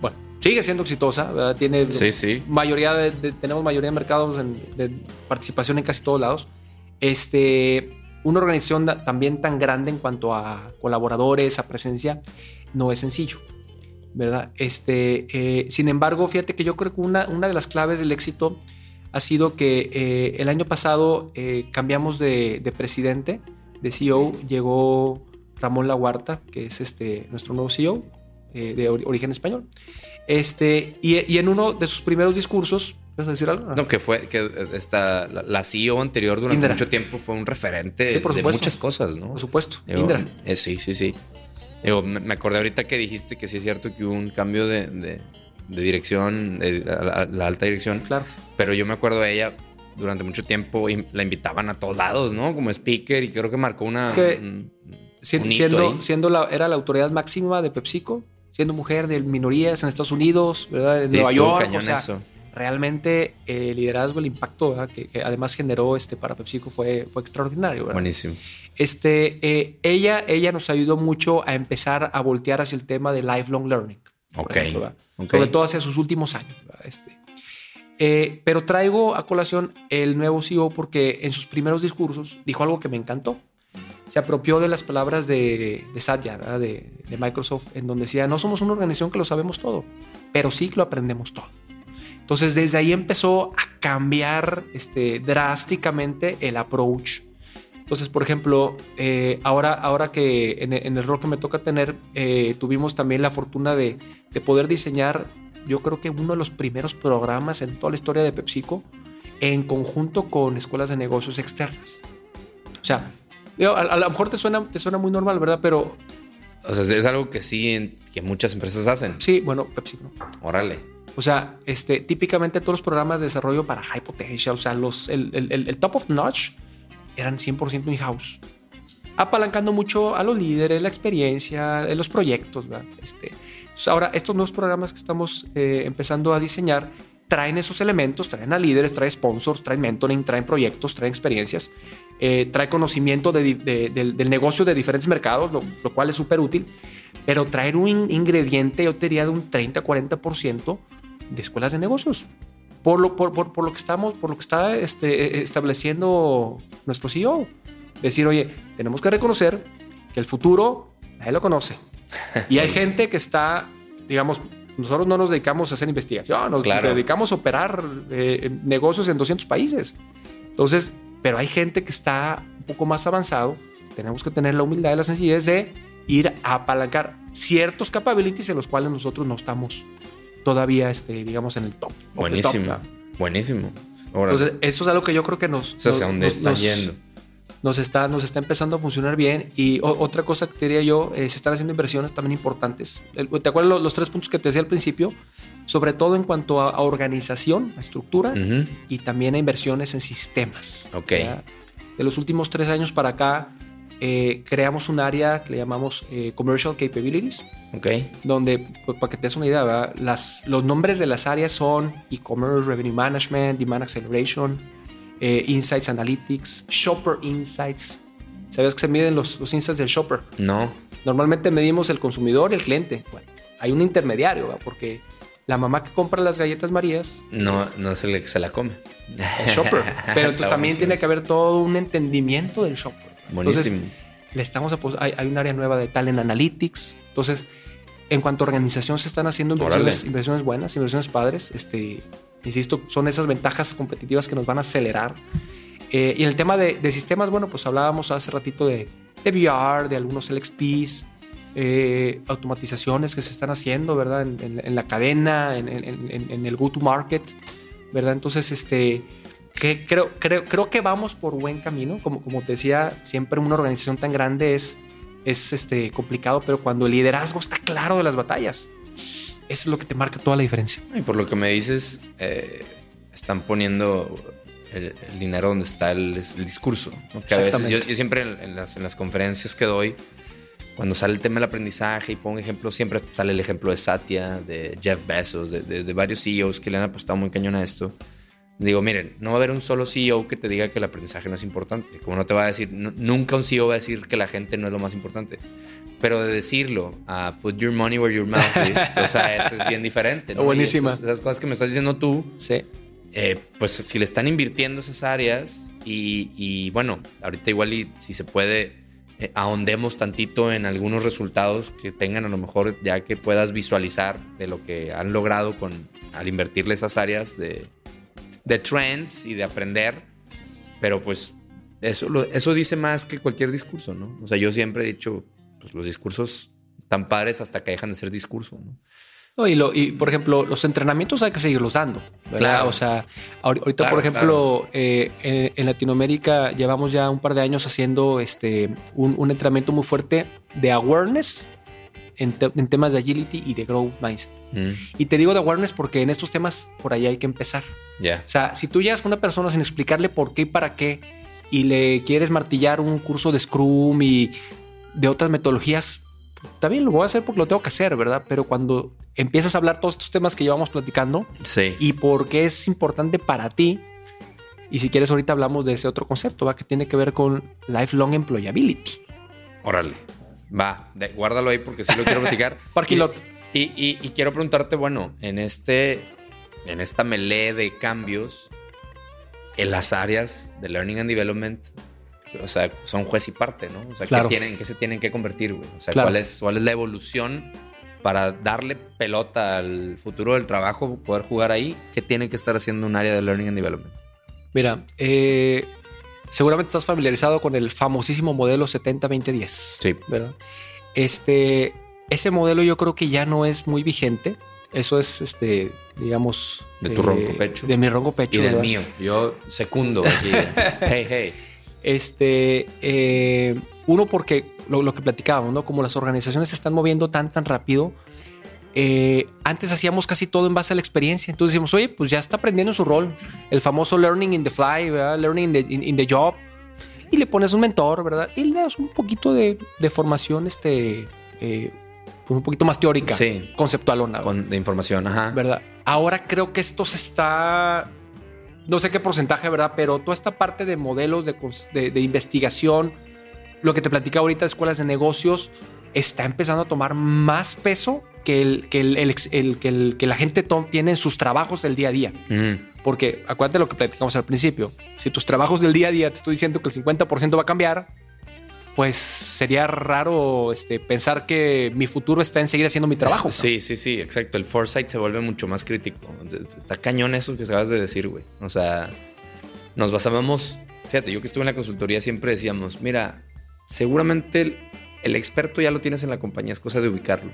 Bueno, sigue siendo exitosa, ¿verdad? tiene sí. mayoría de, de- tenemos mayoría de mercados en- de participación en casi todos lados. Este, una organización también tan grande en cuanto a colaboradores, a presencia, no es sencillo, ¿verdad? Este, eh, sin embargo, fíjate que yo creo que una, una de las claves del éxito ha sido que eh, el año pasado eh, cambiamos de, de presidente, de CEO, llegó Ramón Laguarta, que es este, nuestro nuevo CEO eh, de ori- origen español. Este, y, y en uno de sus primeros discursos, ¿vas a decir algo? No, que fue que esta, la, la CEO anterior durante Indra. mucho tiempo fue un referente Sí, por de muchas cosas, ¿no? Por supuesto, Indra. sí, sí, sí. Digo, me, acordé ahorita que dijiste que sí es cierto que hubo un cambio de, de- de dirección, de la, alta dirección, Claro. pero yo me acuerdo de ella durante mucho tiempo y la invitaban a todos lados, ¿no? Como speaker y creo que marcó una... Es que un- un siendo, siendo la, era la autoridad máxima de PepsiCo, siendo mujer de minorías en Estados Unidos, ¿verdad? En Sí, Nueva York. cañón o sea, eso. Realmente el liderazgo, el impacto ¿verdad? Que, que además generó este para PepsiCo fue, fue extraordinario. ¿verdad? Buenísimo. Este, eh, ella, ella nos ayudó mucho a empezar a voltear hacia el tema de lifelong learning. por Ok, ejemplo, ¿verdad? ok. Sobre todo hacia sus últimos años. ¿verdad? Este, eh, pero traigo a colación el nuevo CEO porque en sus primeros discursos dijo algo que me encantó. Se apropió de las palabras de, de Satya, de, de Microsoft, en donde decía, no somos una organización que lo sabemos todo, pero sí que lo aprendemos todo. Entonces desde ahí empezó a cambiar este, drásticamente el approach. Entonces, por ejemplo, eh, ahora, ahora que en, el rol que me toca tener, eh, tuvimos también la fortuna de, de, poder diseñar, yo creo que uno de los primeros programas en toda la historia de PepsiCo en conjunto con escuelas de negocios externas. O sea, a, lo mejor te suena, te suena muy normal, ¿verdad? Pero... O sea, es algo que sí, que muchas empresas hacen. Sí, bueno, Pepsi no. Órale. O sea, este, típicamente todos los programas de desarrollo para high potential, o sea, los, el, el, el top of notch, eran 100% in-house. Apalancando mucho a los líderes, la experiencia, los proyectos. Este, ahora, estos nuevos programas que estamos eh, empezando a diseñar traen esos elementos, traen a líderes, traen sponsors, traen mentoring, traen proyectos, traen experiencias, eh, conocimiento del, negocio de diferentes mercados, lo, cual es súper útil, pero traer un ingrediente, yo te diría, de un 30-40% de escuelas de negocios por lo, por, por, lo que estamos, por lo que está este, estableciendo nuestro CEO. Decir, oye, tenemos que reconocer que el futuro nadie lo conoce. Y hay gente que está, digamos, nosotros no nos dedicamos a hacer investigación, nos dedicamos a operar eh, negocios en 200 países. Entonces, pero hay gente que está un poco más avanzado. Tenemos que tener la humildad y la sencillez de ir a apalancar ciertos capabilities en los cuales nosotros no estamos todavía, este, digamos, en el top. Buenísimo. buenísimo. Entonces, eso es algo que yo creo que nos. O sea, dónde está yendo. Nos está, nos está empezando a funcionar bien. Y otra cosa que diría yo, eh, se están haciendo inversiones también importantes. ¿Te acuerdas los, tres puntos que te decía al principio? Sobre todo en cuanto a, organización, a estructura y también a inversiones en sistemas. Ok. De los últimos tres años para acá, eh, creamos un área que le llamamos eh, Commercial Capabilities. Ok. Donde, pues, para que te des una idea, Las, los nombres de las áreas son E-Commerce, Revenue Management, Demand Acceleration, eh, Insights Analytics, Shopper Insights. ¿Sabías que se miden los, los insights del shopper? No. Normalmente medimos el consumidor y el cliente. Bueno, hay un intermediario, porque la mamá que compra las galletas Marías. No, no es el que se la come. El shopper. Pero entonces también tiene que haber todo un entendimiento del shopper. Buenísimo. le estamos hay, hay, un área nueva de Talent Analytics. Entonces, en cuanto a organización, se están haciendo inversiones, inversiones buenas, inversiones padres. Este, insisto, son esas ventajas competitivas que nos van a acelerar. Eh, y en el tema de, sistemas, bueno, pues hablábamos hace ratito de, de VR, de algunos LXPs, eh, automatizaciones que se están haciendo, ¿verdad? En, la cadena, en, en el go-to-market, ¿verdad? Entonces, este, que creo, creo, creo que vamos por buen camino. Como, como te decía, siempre una organización tan grande es, es este, complicado, pero cuando el liderazgo está claro de las batallas, eso es lo que te marca toda la diferencia. Y por lo que me dices, eh, están poniendo el, dinero donde está el, discurso. a veces yo, siempre en, las, en las conferencias que doy, cuando sale el tema del aprendizaje y pongo ejemplo, siempre sale el ejemplo de Satya, de Jeff Bezos, de, de, de varios CEOs que le han apostado muy cañón a esto Digo, miren, no va a haber un solo CEO que te diga que el aprendizaje no es importante. Como no te va a decir, nunca un CEO va a decir que la gente no es lo más importante. Pero de decirlo a put your money where your mouth is, o sea, eso es bien diferente. ¿no? Buenísima. Esas, cosas que me estás diciendo tú, sí. Eh, pues si le están invirtiendo esas áreas y, bueno, ahorita igual y si se puede, eh, ahondemos tantito en algunos resultados que tengan a lo mejor ya que puedas visualizar de lo que han logrado con al invertirle esas áreas de de trends y de aprender, pero pues eso, eso dice más que cualquier discurso, ¿no? O sea, yo siempre he dicho, pues los discursos tan padres hasta que dejan de ser discurso, ¿no? y, lo, y, por ejemplo, los entrenamientos hay que seguirlos dando, ¿verdad? Claro. O sea, ahorita, por ejemplo, eh, en, Latinoamérica llevamos ya un par de años haciendo este, un, entrenamiento muy fuerte de awareness en, temas de agility y de growth mindset. Mm. Y te digo de awareness porque en estos temas por ahí hay que empezar. O sea, si tú llegas con una persona sin explicarle por qué y para qué y le quieres martillar un curso de Scrum y de otras metodologías, también lo voy a hacer porque lo tengo que hacer, ¿verdad? Pero cuando empiezas a hablar todos estos temas que llevamos platicando y por qué es importante para ti, y si quieres ahorita hablamos de ese otro concepto, ¿va? Que tiene que ver con lifelong employability. Órale, va, guárdalo ahí porque sí lo quiero platicar. Parking lot. y, y quiero preguntarte, bueno, en este en esta melee de cambios, en las áreas de Learning and Development, o sea, son juez y parte, ¿no? O sea, ¿qué, tienen, ¿qué se tienen que convertir, güey? O sea, ¿cuál, es, ¿cuál es la evolución para darle pelota al futuro del trabajo, poder jugar ahí, ¿qué tiene que estar haciendo un área de Learning and Development? Mira, eh, seguramente estás familiarizado con el famosísimo modelo 70-20-10. Sí. ¿Verdad? Este, ese modelo yo creo que ya no es muy vigente. Eso es, este, digamos... De tu eh, ronco pecho. De mi ronco pecho. Y del ¿verdad? mío. Yo secundo aquí. hey, hey. Este, eh, uno porque lo, lo que platicábamos, ¿no? Como las organizaciones se están moviendo tan, tan rápido, eh, antes hacíamos casi todo en base a la experiencia. Entonces decimos, oye, pues ya está aprendiendo su rol. El famoso learning in the fly, ¿verdad? Learning in the, in- in the job. Y le pones un mentor, ¿verdad? Y le das un poquito de, de formación, este, eh, pues un poquito más teórica, Sí. conceptualona, Con, de información, ajá. ¿verdad? Ahora creo que esto se está, no sé qué porcentaje, ¿verdad? Pero toda esta parte de modelos de, de- de investigación, lo que te platicaba ahorita de escuelas de negocios, está empezando a tomar más peso que, el, que, el, el que, que la gente tiene en sus trabajos del día a día. Mm, Porque acuérdate lo que platicamos al principio. Si tus trabajos del día a día te estoy diciendo que el 50% va a cambiar, pues sería raro este, pensar que mi futuro está en seguir haciendo mi trabajo. Sí, sí, sí, exacto. El foresight se vuelve mucho más crítico. Está cañón eso que acabas de decir, güey. O sea, nos basábamos. Fíjate, yo que estuve en la consultoría siempre decíamos: mira, seguramente el, el experto ya lo tienes en la compañía, es cosa de ubicarlo.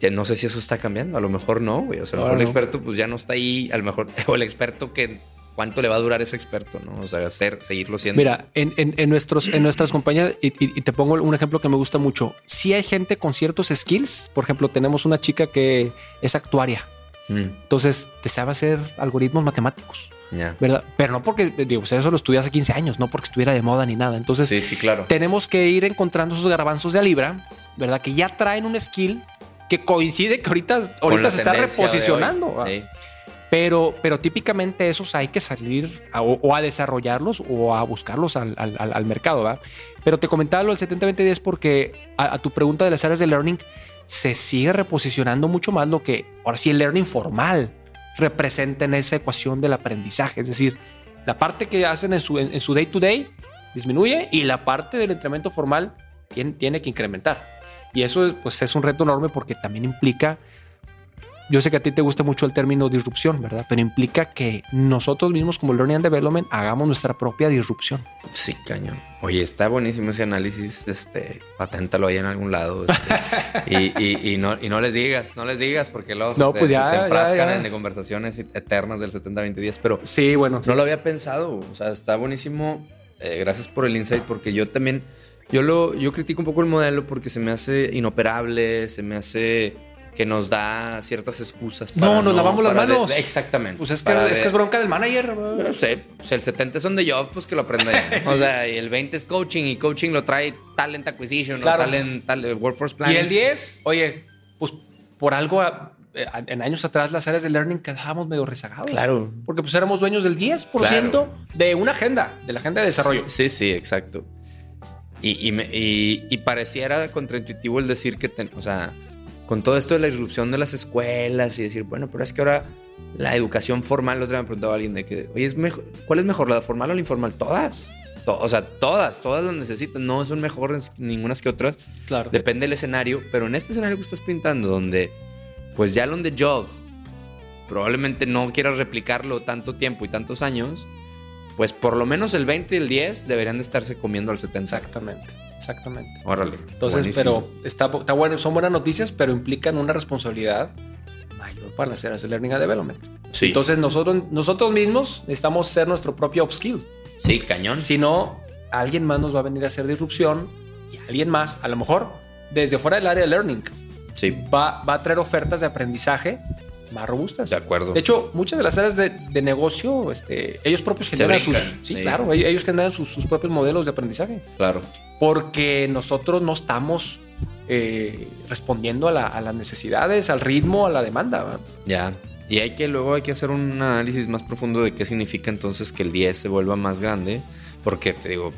Ya no sé si eso está cambiando, a lo mejor no, güey. O sea, a lo mejor Claro. el experto, pues ya no está ahí, a lo mejor, o el experto que cuánto le va a durar ese experto, ¿no? O sea, ser, seguirlo siendo. Mira, en, en- en nuestros, en nuestras compañías, y, y- y te pongo un ejemplo que me gusta mucho. Si hay gente con ciertos skills, por ejemplo, tenemos una chica que es actuaria, Mm, entonces te sabe hacer algoritmos matemáticos. ¿verdad? Pero no porque, digo, pues eso lo estudié hace 15 años, no porque estuviera de moda ni nada. Entonces, Sí, sí, claro. tenemos que ir encontrando esos garbanzos de a libra, ¿verdad? Que ya traen un skill que coincide que ahorita, ahorita se está reposicionando. Pero, pero típicamente esos hay que salir a- o, o a desarrollarlos o a buscarlos al- al- al mercado, ¿va? Pero te comentaba lo del 70-20-10 porque a, a tu pregunta de las áreas de learning se sigue reposicionando mucho más lo que ahora sí el learning formal representa en esa ecuación del aprendizaje. Es decir, la parte que hacen en su, en, en su day to day disminuye y la parte del entrenamiento formal tiene, tiene que incrementar. Y eso pues, es un reto enorme porque también implica yo sé que a ti te gusta mucho el término disrupción, ¿verdad? Pero implica que nosotros mismos como Learning and Development hagamos nuestra propia disrupción. Sí, cañón. Oye, está buenísimo ese análisis. Este, paténtalo ahí en algún lado. este, y, y- y no, y no les digas, no les digas, porque luego No, te, pues se ya, te ya, enfrascan ya. en de conversaciones eternas del 70-20-10. Pero Sí, bueno. no lo había pensado. O sea, está buenísimo. Eh, gracias por el insight, porque yo también, yo lo, yo critico un poco el modelo porque se me hace inoperable, se me hace que nos da ciertas excusas. No, nos lavamos las para de- manos. exactamente. Pues es que, Para es de- que es bronca del manager. no sé, pues el 70 son de job, pues que lo aprenda ya. O sea, y el 20 es coaching y coaching lo trae talent acquisition Claro. o talent, tal- workforce Y planning. el 10, oye, pues por algo eh, en años atrás las áreas de learning quedábamos medio rezagados. Claro. Porque pues éramos dueños del 10% Claro. de una agenda, de la agenda de desarrollo. Sí, sí, exacto. Y, y, me- y- y pareciera contraintuitivo el decir que, ten- o sea, con todo esto de la irrupción de las escuelas y decir, bueno, pero es que ahora la educación formal, otra me preguntaba alguien de que, oye, ¿es mejor, ¿cuál es mejor, la formal o la informal? Todas. To- o sea, todas, todas las necesitan. No son mejores ningunas que otras. Claro. Depende del escenario, pero en este escenario que estás pintando, donde pues ya on the job probablemente no quieras replicarlo tanto tiempo y tantos años, pues por lo menos el 20 y el 10 deberían de estarse comiendo al 70. Exactamente, exactamente. Órale. Entonces, buenísimo. pero está, está bueno, son buenas noticias, pero implican una responsabilidad mayor para las áreas de Learning and Development. Sí. Entonces, nosotros, nosotros mismos necesitamos ser nuestro propio upskill. sí, cañón. Si no, alguien más nos va a venir a hacer disrupción y alguien más, a lo mejor desde fuera del área de Learning, Sí, va, va a traer ofertas de aprendizaje más robustas. de acuerdo. De hecho, muchas de las áreas de, de negocio, este, ellos propios generan sus, sí, sí. claro, ellos generan sus, sus propios modelos de aprendizaje claro. porque nosotros no estamos eh, respondiendo a, la- a las necesidades, al ritmo, a la demanda. ¿va? Ya. Y hay que luego hay que hacer un análisis más profundo de qué significa entonces que el 10 se vuelva más grande, porque te digo,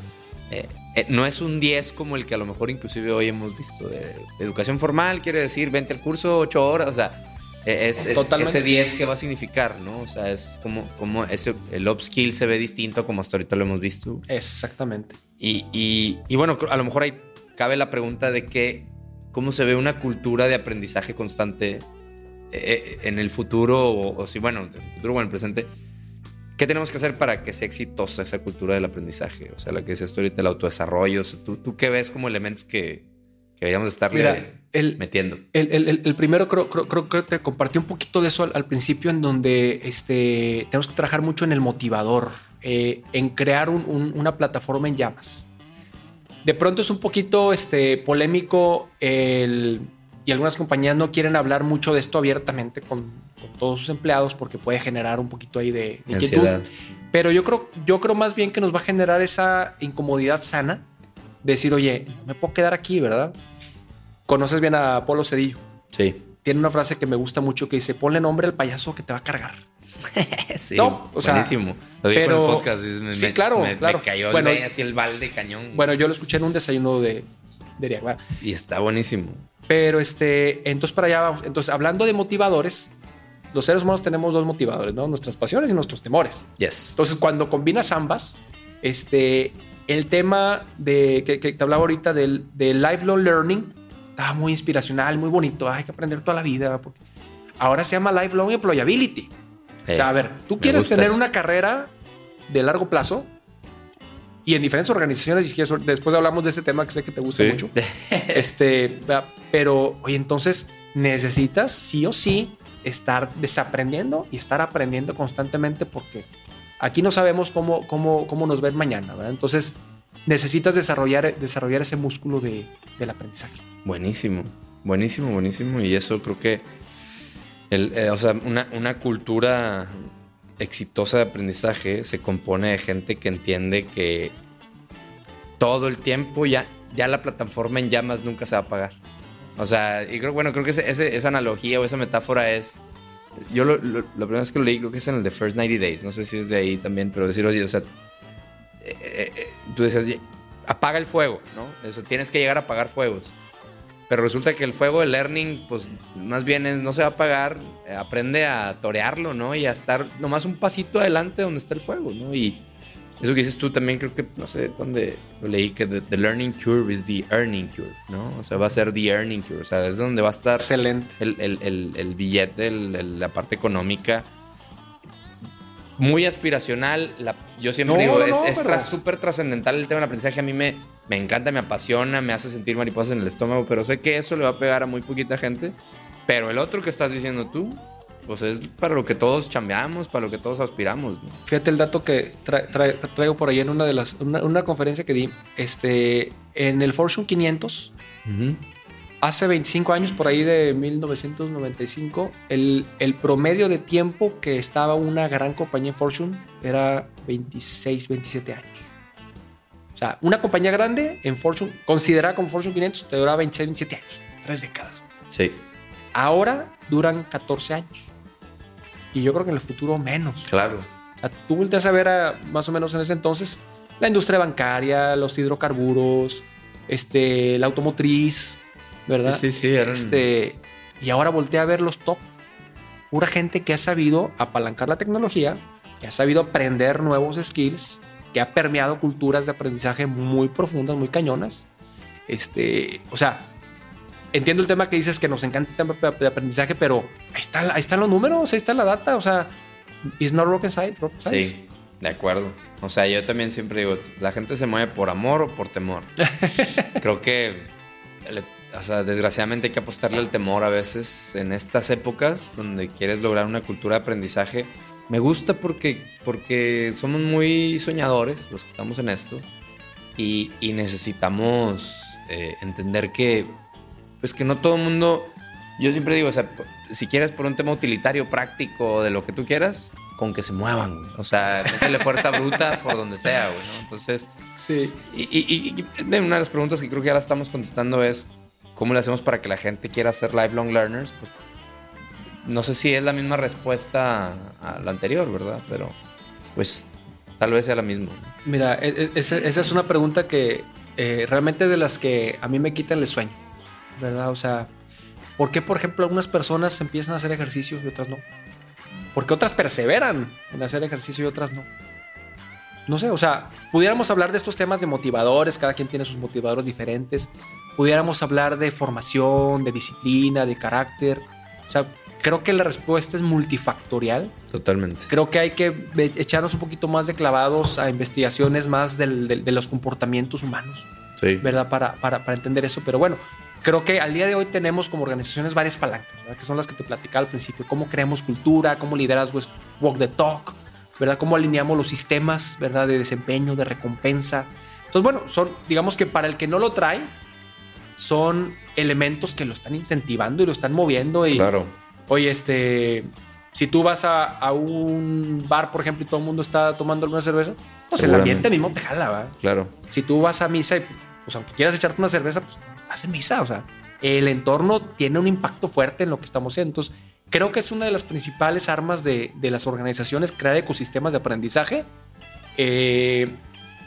eh, eh, no es un 10 como el que a lo mejor inclusive hoy hemos visto de, de educación formal, quiere decir, vente al curso 8 horas, o sea, es, es- Totalmente. ese 10 que va a significar, ¿no? O sea, es como, como ese, el upskill se ve distinto como hasta ahorita lo hemos visto. Exactamente. Y, y- y bueno, a lo mejor ahí cabe la pregunta de que, cómo se ve una cultura de aprendizaje constante eh, eh, en el futuro, o, si, bueno, en el futuro o en el presente. ¿Qué tenemos que hacer para que sea exitosa esa cultura del aprendizaje? O sea, la que decías tú ahorita, el autodesarrollo. ¿tú, ¿tú, qué ves como elementos que, que deberíamos estarle metiendo? El, primero creo, creo, que te compartí un poquito de eso al, principio, en donde este, tenemos que trabajar mucho en el motivador, eh, en crear una plataforma en llamas. De pronto es un poquito este, polémico el y algunas compañías no quieren hablar mucho de esto abiertamente con, todos sus empleados porque puede generar un poquito ahí de, inquietud. Pero yo creo, yo creo más bien que nos va a generar esa incomodidad sana de decir, oye, me puedo quedar aquí, ¿verdad? Conoces bien a Polo Cedillo. Sí. Tiene una frase que me gusta mucho que dice, ponle nombre al payaso que te va a cargar. sí, no, o sea, buenísimo. Lo dijo pero, en el podcast. Me, sí, claro, claro. cayó bueno, así el balde cañón. Bueno, yo lo escuché en un desayuno de, de Y está buenísimo. Pero este, entonces para allá vamos. Entonces, hablando de motivadores, los seres humanos tenemos dos motivadores, ¿no? Nuestras pasiones y nuestros temores. Yes. Entonces, cuando combinas ambas, este, el tema de que, te hablaba ahorita del, del, lifelong learning estaba muy inspiracional, muy bonito. Hay que aprender toda la vida. Porque ahora se llama lifelong employability. o sea, a ver, tú quieres tener una carrera de largo plazo, y en diferentes organizaciones, y después hablamos de ese tema que sé que te gusta mucho. este, pero, oye, entonces necesitas sí o sí estar desaprendiendo y estar aprendiendo constantemente porque aquí no sabemos cómo, cómo, cómo nos ven mañana, ¿verdad? Entonces necesitas desarrollar, desarrollar ese músculo de, del aprendizaje. Buenísimo, buenísimo, buenísimo. Y eso creo que, el, eh, o sea, una, una cultura exitosa de aprendizaje se compone de gente que entiende que todo el tiempo ya, ya la plataforma en llamas nunca se va a pagar. O sea, y creo, bueno, creo que esa analogía o esa metáfora es. Yo lo, lo, la primera vez que lo leí, creo que es en el The First 90 Days. No sé si es de ahí también, pero decir, oye, o sea, eh, eh, eh, tú decías, apaga el fuego, ¿no? Eso tienes que llegar a apagar fuegos. Pero resulta que el fuego de learning, pues más bien es, no se va a apagar, eh, aprende a torearlo, ¿no? Y a estar nomás un pasito adelante donde está el fuego, ¿no? Y eso que dices tú también creo que, no sé dónde lo leí, que the, learning curve is the earning curve, ¿no? O sea, va a ser the earning curve, o sea, es donde va a estar Excelente. El, el, el, billete, la parte económica. Muy aspiracional, la, yo siempre digo, es súper trascendental el tema del aprendizaje. A mí me, me encanta, me apasiona, me hace sentir mariposas en el estómago, pero sé que eso le va a pegar a muy poquita gente. Pero el otro que estás diciendo tú, pues es para lo que todos chambeamos, para lo que todos aspiramos. Fíjate el dato que traigo por ahí en una de las una, conferencia que di, este, en el Fortune 500, hace 25 años, por ahí de 1995, el, el promedio de tiempo que estaba una gran compañía en Fortune era 26, 27 años. O sea, una compañía grande en Fortune, considerada como Fortune 500, te duraba 26, 27 años, tres décadas. Sí. Ahora duran 14 años. Y yo creo que en el futuro menos. Claro. O sea, tú volteas a ver a, más o menos en ese entonces la industria bancaria, los hidrocarburos, este, la automotriz, ¿verdad? Sí, sí, Este, y ahora voltea a ver los top. Pura gente que ha sabido apalancar la tecnología, que ha sabido aprender nuevos skills que ha permeado culturas de aprendizaje muy profundas, muy cañonas. Este, o sea, entiendo el tema que dices que nos encanta el tema de aprendizaje, pero ahí, está, ahí están los números, ahí está la data. O sea, is not rocket science, rocket science. Sí, de acuerdo. O sea, yo también siempre digo, la gente se mueve por amor o por temor. Creo que, o sea, desgraciadamente hay que apostarle al temor a veces en estas épocas donde quieres lograr una cultura de aprendizaje me gusta porque, porque somos muy soñadores los que estamos en esto y, necesitamos eh, entender que, pues que no todo el mundo, yo siempre digo, o sea, si quieres por un tema utilitario, práctico, de lo que tú quieras, con que se muevan, O sea, métele fuerza bruta por donde sea, güey, ¿no? Entonces, sí. Y, y, una de las preguntas que creo que ya la estamos contestando es, ¿cómo le hacemos para que la gente quiera ser lifelong learners? Pues no sé si es la misma respuesta a la anterior, ¿verdad? Pero pues tal vez sea la misma. Mira, e, e, esa, es una pregunta que eh, realmente de las que a mí me quitan el sueño, ¿verdad? O sea, ¿por qué, por ejemplo, algunas personas empiezan a hacer ejercicio y otras no? Porque otras perseveran en hacer ejercicio y otras no. no sé, o sea, pudiéramos hablar de estos temas de motivadores, cada quien tiene sus motivadores diferentes, pudiéramos hablar de formación, de disciplina, de carácter, o sea, creo que la respuesta es multifactorial. Totalmente. Creo que hay que echarnos un poquito más de clavados a investigaciones más del, del, de los comportamientos humanos. Sí. ¿Verdad? Para, para, para, entender eso. Pero bueno, creo que al día de hoy tenemos como organizaciones varias palancas, ¿verdad? que son las que te platicaba al principio. Cómo creamos cultura, cómo lideras pues, walk the talk, ¿verdad? Cómo alineamos los sistemas, ¿verdad? De desempeño, de recompensa. Entonces, bueno, son, digamos que para el que no lo trae, son elementos que lo están incentivando y lo están moviendo. Y, claro. Oye, este, si tú vas a, a, un bar, por ejemplo, y todo el mundo está tomando alguna cerveza, pues el ambiente mismo te jala, ¿va? Claro. Si tú vas a misa y, pues aunque quieras echarte una cerveza, pues estás en misa, o sea, el entorno tiene un impacto fuerte en lo que estamos haciendo. Entonces, creo que es una de las principales armas de, de las organizaciones, crear ecosistemas de aprendizaje eh,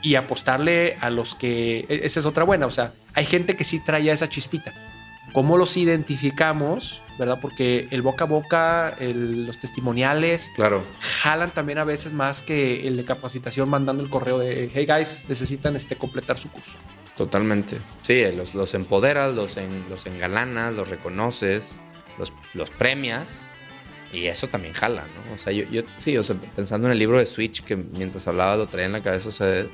y apostarle a los que, e, esa es otra buena, o sea, hay gente que sí trae esa chispita. ¿Cómo los identificamos? ¿Verdad? Porque el boca a boca, el, los testimoniales, claro. jalan también a veces más que el de capacitación mandando el correo de, hey guys, necesitan este, completar su curso. Totalmente. Sí, los, los empoderas, los, en, los engalanas, los reconoces, los, los, premias. Y eso también jala, ¿no? O sea, yo, yo sí, o sea, pensando en el libro de Switch, que mientras hablaba lo traía en la cabeza, o sea,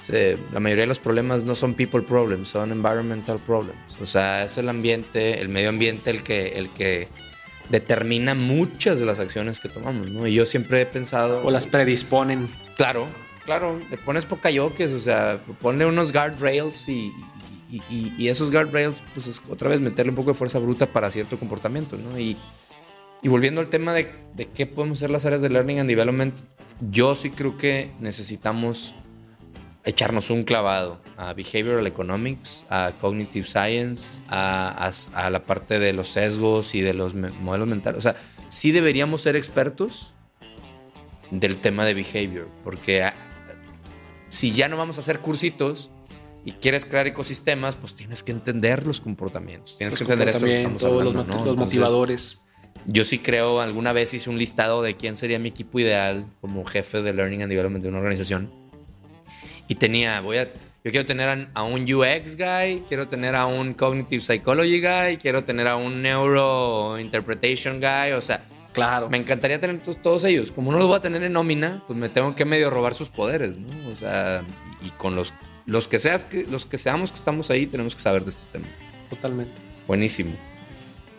se, la mayoría de los problemas no son people problems, son environmental problems. O sea, es el ambiente, el medio ambiente el que, el que determina muchas de las acciones que tomamos, ¿no? Y yo siempre he pensado... O las predisponen. Claro, claro, le pones pocayoques, o sea, ponle unos guardrails y, esos guardrails, pues es otra vez meterle un poco de fuerza bruta para cierto comportamiento, ¿no? Y, volviendo al tema de, qué podemos ser las áreas de Learning and Development, yo sí creo que necesitamos echarnos un clavado a Behavioral Economics, a Cognitive Science, a, la parte de los sesgos y de los modelos mentales. O sea, sí deberíamos ser expertos del tema de behavior, porque si ya no vamos a hacer cursitos y quieres crear ecosistemas, pues tienes que entender los comportamientos, tienes los que entender esto que estamos hablando, los, ¿no? los Entonces, motivadores. Yo sí creo, alguna vez hice un listado de quién sería mi equipo ideal como jefe de Learning and Development de una organización y tenía, voy a, yo quiero tener a un UX guy, quiero tener a un Cognitive Psychology guy, quiero tener a un Neuro Interpretation guy, o sea, claro. me encantaría tener todos, ellos. Como no los voy a tener en nómina, pues me tengo que medio robar sus poderes, ¿no? O sea, y con los, los, que, seas, los que seamos que estamos ahí, tenemos que saber de este tema. Totalmente. Buenísimo.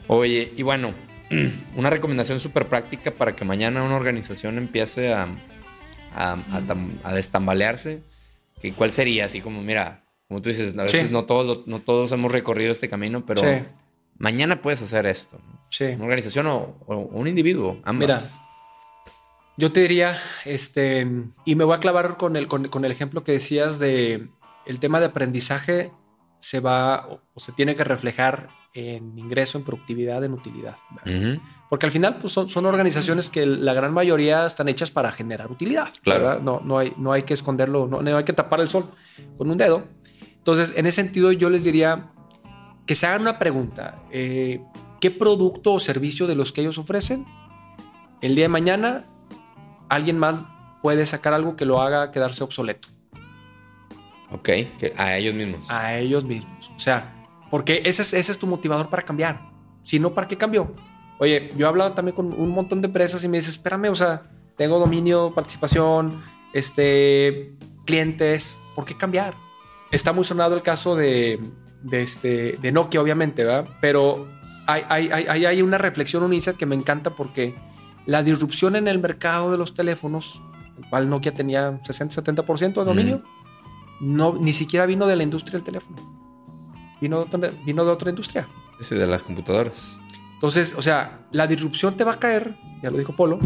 Oye, y bueno, una recomendación súper práctica para que mañana una organización empiece a, a, a, a destambalearse ¿Cuál sería? Así como, mira, como tú dices, a veces sí. no, todos, no todos hemos recorrido este camino, pero sí. Mañana puedes hacer esto. Sí. Una organización o, o, un individuo, ambas. Mira, yo te diría, este, y me voy a clavar con el, con, con el ejemplo que decías de el tema de aprendizaje se va o, o se tiene que reflejar en ingreso, en productividad, en utilidad. Uh -huh. Porque al final pues, son, son, organizaciones que la gran mayoría están hechas para generar utilidad. Claro. No, no, hay, no hay que esconderlo, no, no hay que tapar el sol con un dedo. Entonces, en ese sentido, yo les diría que se hagan una pregunta. Eh, ¿Qué producto o servicio de los que ellos ofrecen, el día de mañana, alguien más puede sacar algo que lo haga quedarse obsoleto? Ok, a ellos mismos. A ellos mismos. O sea, porque ese es, ese es tu motivador para cambiar. Si no, ¿para qué cambió? Oye, yo he hablado también con un montón de empresas y me dice, espérame, o sea, tengo dominio, participación, este, clientes, ¿por qué cambiar? Está muy sonado el caso de, de, este, de Nokia, obviamente, ¿verdad? Pero hay, hay, hay, hay una reflexión, un insight que me encanta porque la disrupción en el mercado de los teléfonos, el cual Nokia tenía 60-70% de dominio, mm. no, ni siquiera vino de la industria del teléfono. Vino de otra, vino de otra industria. Sí, de las computadoras. Entonces, o sea, la disrupción te va a caer, ya lo dijo Polo,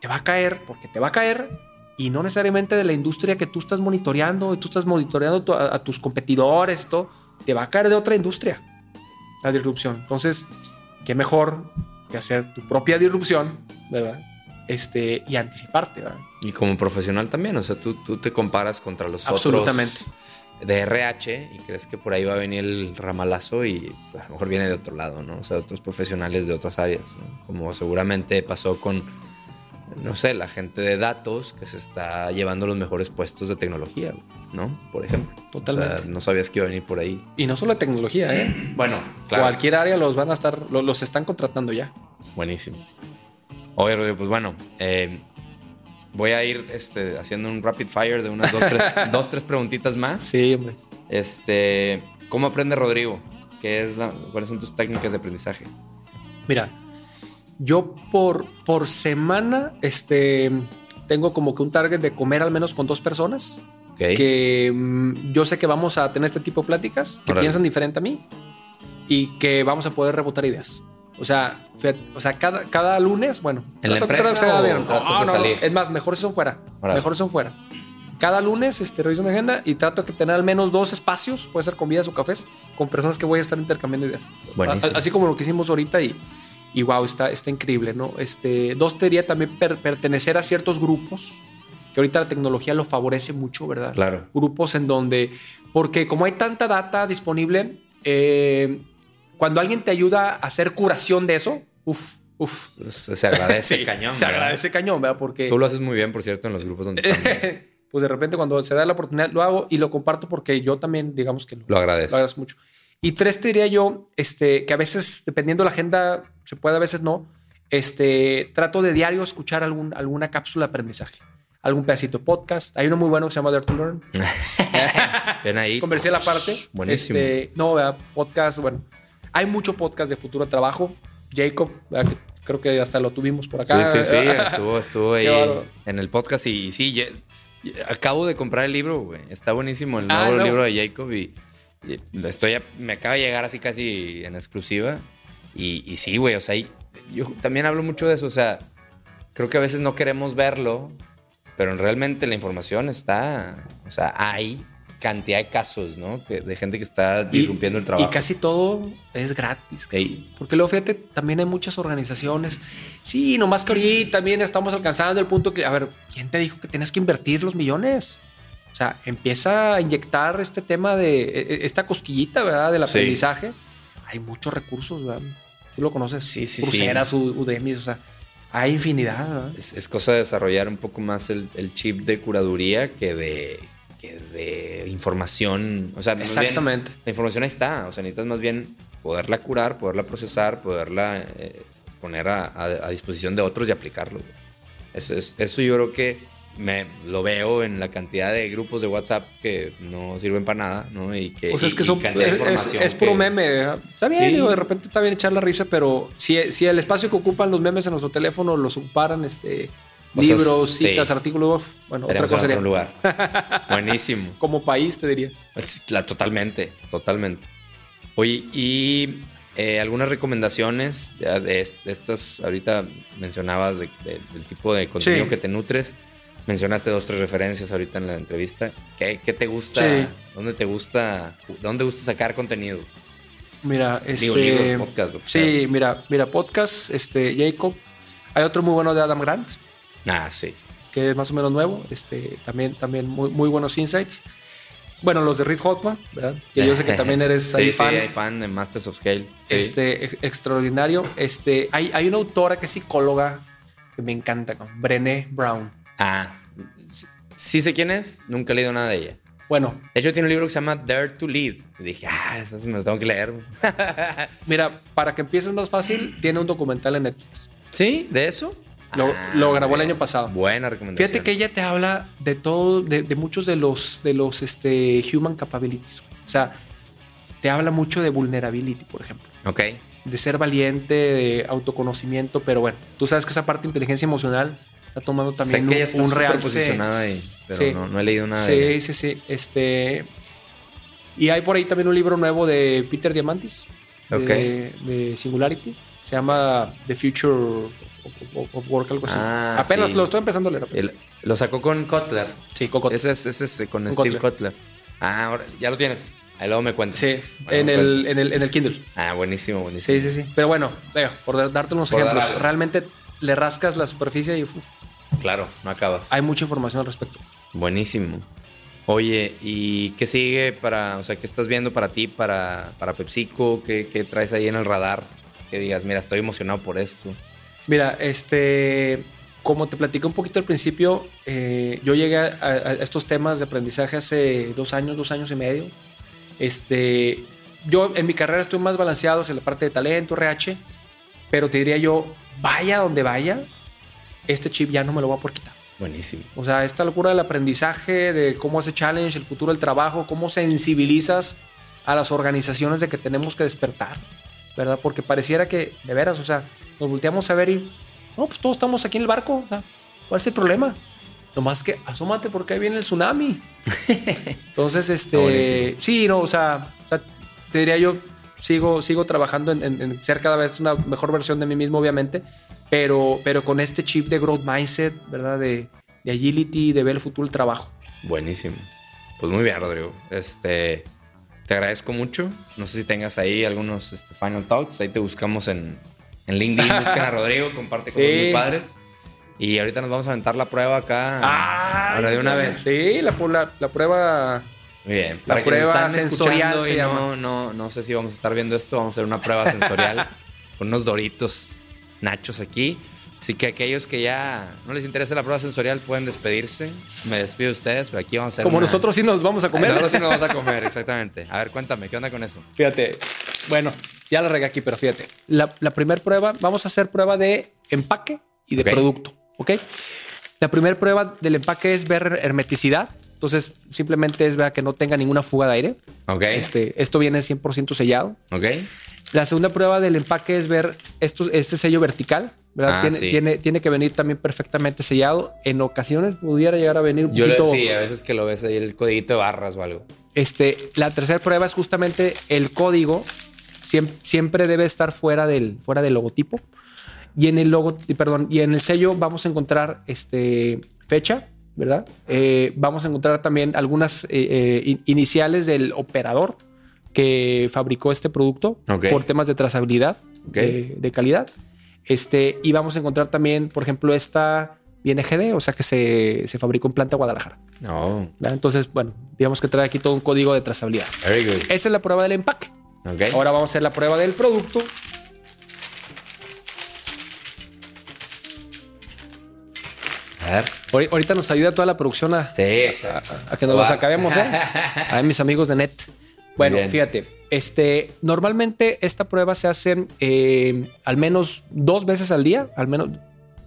te va a caer porque te va a caer y no necesariamente de la industria que tú estás monitoreando y tú estás monitoreando a, a tus competidores y todo, te va a caer de otra industria la disrupción. Entonces, qué mejor que hacer tu propia disrupción, ¿verdad? Este, y anticiparte, ¿verdad? Y como profesional también, o sea, tú, tú te comparas contra los Absolutamente. otros de RH y crees que por ahí va a venir el ramalazo y pues, a lo mejor viene de otro lado, ¿no? O sea, otros profesionales de otras áreas, ¿no? Como seguramente pasó con no sé, la gente de datos que se está llevando los mejores puestos de tecnología, ¿no? Por ejemplo. Totalmente. O sea, no sabías que iba a venir por ahí. Y no solo tecnología, ¿eh? Bueno, claro. Cualquier área los van a estar, lo- los, están contratando ya. Buenísimo. Oye, Rodrigo, pues bueno, eh, voy a ir este, haciendo un rapid fire de unas dos, tres, dos, tres preguntitas más. Sí, hombre. Este, ¿cómo aprende Rodrigo? ¿Qué es la, ¿Cuáles son tus técnicas de aprendizaje? Mira, yo por, por semana este, tengo como que un target de comer al menos con dos personas. Ok. Que mm, yo sé que vamos a tener este tipo de pláticas, que Órale. piensan diferente a mí y que vamos a poder rebotar ideas. O sea, fíjate, o sea cada, cada lunes, bueno. ¿En la empresa o salir? Es más, mejor si son fuera. Órale. Mejor si son fuera. Cada lunes este, reviso mi agenda y trato de tener al menos dos espacios, puede ser comidas o cafés, con personas que voy a estar intercambiando ideas. Buenísimo. Así como lo que hicimos ahorita y, y wow, está, está increíble, ¿no? Este, dos, te diría también per- pertenecer a ciertos grupos, que ahorita la tecnología lo favorece mucho, ¿verdad? Claro. Grupos en donde, porque como hay tanta data disponible, eh, cuando alguien te ayuda a hacer curación de eso, uff, uff. Se agradece Sí, cañón. Se ¿verdad? agradece cañón, ¿verdad? Porque Tú lo haces muy bien, por cierto, en los grupos donde estamos. pues de repente cuando se da la oportunidad lo hago y lo comparto porque yo también, digamos que lo, Lo agradeces. lo agradezco mucho. Y tres, te diría yo, este, que a veces, dependiendo de la agenda, se puede, a veces no. Este, trato de diario escuchar algún, alguna cápsula de aprendizaje, algún pedacito podcast. Hay uno muy bueno que se llama Dare to Learn. Ven ahí. Comercial aparte. Buenísimo. Este, no, ¿verdad? podcast, bueno. Hay mucho podcast de futuro trabajo. Jacob, ¿verdad? Creo que hasta lo tuvimos por acá. Sí, sí, sí. Estuvo, estuvo ahí en el podcast y, sí, ye- acabo de comprar el libro, güey. Está buenísimo el Ah, nuevo no. libro de Jacob y, y estoy, a- me acaba de llegar así casi en exclusiva. Y, y sí, güey, o sea, y- yo también hablo mucho de eso, o sea, creo que a veces no queremos verlo, pero realmente la información está, o sea, hay cantidad de casos, ¿no? Que, de gente que está Y- disrumpiendo el trabajo. Y casi todo es gratis. Ey. Porque luego, fíjate, también hay muchas organizaciones. Sí, nomás que ahorita también estamos alcanzando el punto que, a ver, ¿quién te dijo que tienes que invertir los millones? O sea, empieza a inyectar este tema de e- e- esta cosquillita, ¿verdad? Del Sí. aprendizaje. Hay muchos recursos, ¿verdad? Tú lo conoces. Sí, sí, Coursera, U- Udemy, o sea, hay infinidad, ¿verdad? Es, es cosa de desarrollar un poco más el, el chip de curaduría que de, que de información. O sea, bien, Exactamente. la información ahí está. O sea, necesitas más bien poderla curar, poderla procesar, poderla eh, poner a, a- a disposición de otros y aplicarlo. Eso, es- eso yo creo que me lo veo en la cantidad de grupos de WhatsApp que no sirven para nada, ¿no? Y que, O sea, es que y son, es, es- puro que- meme. ¿verdad? Está bien, Sí. digo, de repente está bien echar la risa, pero si, si el espacio que ocupan los memes en nuestro teléfono los ocuparan este, libros, sí. citas, artículos, bueno, otra Estaríamos cosa en otro lugar. Buenísimo. Como país, te diría. La, totalmente, totalmente. Oye, y eh, algunas recomendaciones ya de, est- de estas, ahorita mencionabas de- de- del tipo de contenido Sí. que te nutres. Mencionaste dos, tres referencias ahorita en la entrevista. ¿Qué, qué te gusta? Sí. ¿Dónde te gusta? ¿Dónde te gusta sacar contenido? Mira, este. Digo, libros, podcast, Sí, sea. mira, mira, podcast, este, Jacob. Hay otro muy bueno de Adam Grant, Ah, sí. que es más o menos nuevo. Este, también, también muy, muy buenos insights. Bueno, los de Reed Hoffman, ¿verdad? Que yo sé que también eres sí, ahí sí, fan. hay fan de Masters of Scale. Sí. Este, ex- extraordinario. Este, hay, hay una autora que es psicóloga que me encanta. Brené Brown. Ah, sí- sé quién es, nunca he leído nada de ella. Bueno, De hecho, tiene un libro que se llama Dare to Lead. Y dije, ah, eso me lo tengo que leer. mira, para que empieces más fácil, tiene un documental en Netflix. ¿Sí? ¿De eso? Lo, Ah, lo grabó el año pasado. Buena recomendación. Fíjate que ella te habla de todo, de, de muchos de los, de los este, human capabilities. O sea, te habla mucho de vulnerability, por ejemplo. Ok. De ser valiente, de autoconocimiento, pero bueno, tú sabes que esa parte de inteligencia emocional está tomando también sé que ella un, está un real posicionada ahí, pero Sí. no, no he leído nada Sí, de sí, sí. Este. Y hay por ahí también un libro nuevo de Peter Diamantis, de, Ok. de Singularity. Se llama The Future of, of- of Work, algo así. Ah, Apenas sí. lo estoy empezando a leer. El- lo sacó con Kotler. sí, Coco. Ese es, ese es con Con Steve Kotler. Kotler. Ah, ahora ya lo tienes. Ahí luego me cuentas. Sí, Bueno, en, me el, en, el, en el Kindle. Ah, buenísimo, buenísimo. Sí, sí, sí. Pero bueno, venga, por da- darte unos Por ejemplos. Realmente le rascas la superficie y uf, Claro, no acabas. hay mucha información al respecto. Buenísimo. Oye, ¿y qué sigue para, o sea, qué estás viendo para ti, para, para PepsiCo? ¿Qué, qué traes ahí en el radar? Que digas, mira, estoy emocionado por esto. Mira, este. como te platiqué un poquito al principio, eh, yo llegué a, a estos temas de aprendizaje hace dos años, dos años y medio. Este, yo en mi carrera estoy más balanceado hacia la parte de talento, RH, pero te diría yo, vaya donde vaya, este chip ya no me lo voy a por quitar. Buenísimo. O sea, esta locura del aprendizaje, de cómo hace challenge, el futuro del trabajo, cómo sensibilizas a las organizaciones de que tenemos que despertar, ¿verdad? Porque pareciera que, de veras, o sea, nos volteamos a ver y, no, pues todos estamos aquí en el barco, sea, ¿cuál es el problema? Nomás que asómate porque ahí viene el tsunami. Entonces, este, sí, no, o sea, o sea, te diría yo, sigo, sigo trabajando en, en, en, ser cada vez una mejor versión de mí mismo, obviamente, pero, pero con este chip de growth mindset, ¿verdad? De, de agility, de ver el futuro del trabajo. Buenísimo. Pues muy bien, Rodrigo. Este, te agradezco mucho. No sé si tengas ahí algunos este, final thoughts. Ahí te buscamos en, en LinkedIn. Busquen a Rodrigo, comparte con sí. muy padres. Y ahorita nos vamos a aventar la prueba acá. Ah, ahora de una vez. Sí, la, la, la prueba. Muy bien. La prueba sensorial. Y no, no, no sé si vamos a estar viendo esto. Vamos a hacer una prueba sensorial con unos doritos nachos aquí. Así que aquellos que ya no les interesa la prueba sensorial pueden despedirse. Me despido de ustedes, pero aquí vamos a hacer. Como una... nosotros sí nos vamos a comer. Nosotros sí nos vamos a comer, exactamente. A ver, cuéntame, ¿qué onda con eso? Fíjate, bueno, ya la regué aquí, pero fíjate. La, la primera prueba, vamos a hacer prueba de empaque y de okay. producto, ¿ok? La primera prueba del empaque es ver hermeticidad. Entonces, simplemente es ver que no tenga ninguna fuga de aire. Ok. Este, esto viene 100% sellado. Ok. La segunda prueba del empaque es ver esto, este sello vertical. ¿verdad? Ah, tiene, sí. tiene, tiene, que venir también perfectamente sellado. En ocasiones pudiera llegar a venir un Yo poquito. Lo, sí, a veces que lo ves ahí el codiguito de barras o algo. Este, la tercera prueba es justamente el código. Siempre, siempre debe estar fuera del, fuera del logotipo. Y en el logo, perdón, y en el sello vamos a encontrar este, fecha, ¿verdad? Eh, vamos a encontrar también algunas eh, eh, iniciales del operador que fabricó este producto okay. por temas de trazabilidad okay. de, de, calidad. Este, y vamos a encontrar también, por ejemplo, esta viene GD, o sea que se, se fabricó en planta Guadalajara. No. Entonces, bueno, digamos que trae aquí todo un código de trazabilidad. Very good. Esa es la prueba del empaque. Okay. Ahora vamos a hacer la prueba del producto. A ver. Ahorita nos ayuda toda la producción a, sí, a, a que nos los acabemos, ¿eh? A mis amigos de Net. Bueno, fíjate, este, normalmente esta prueba se hace eh, al menos dos veces al día, al menos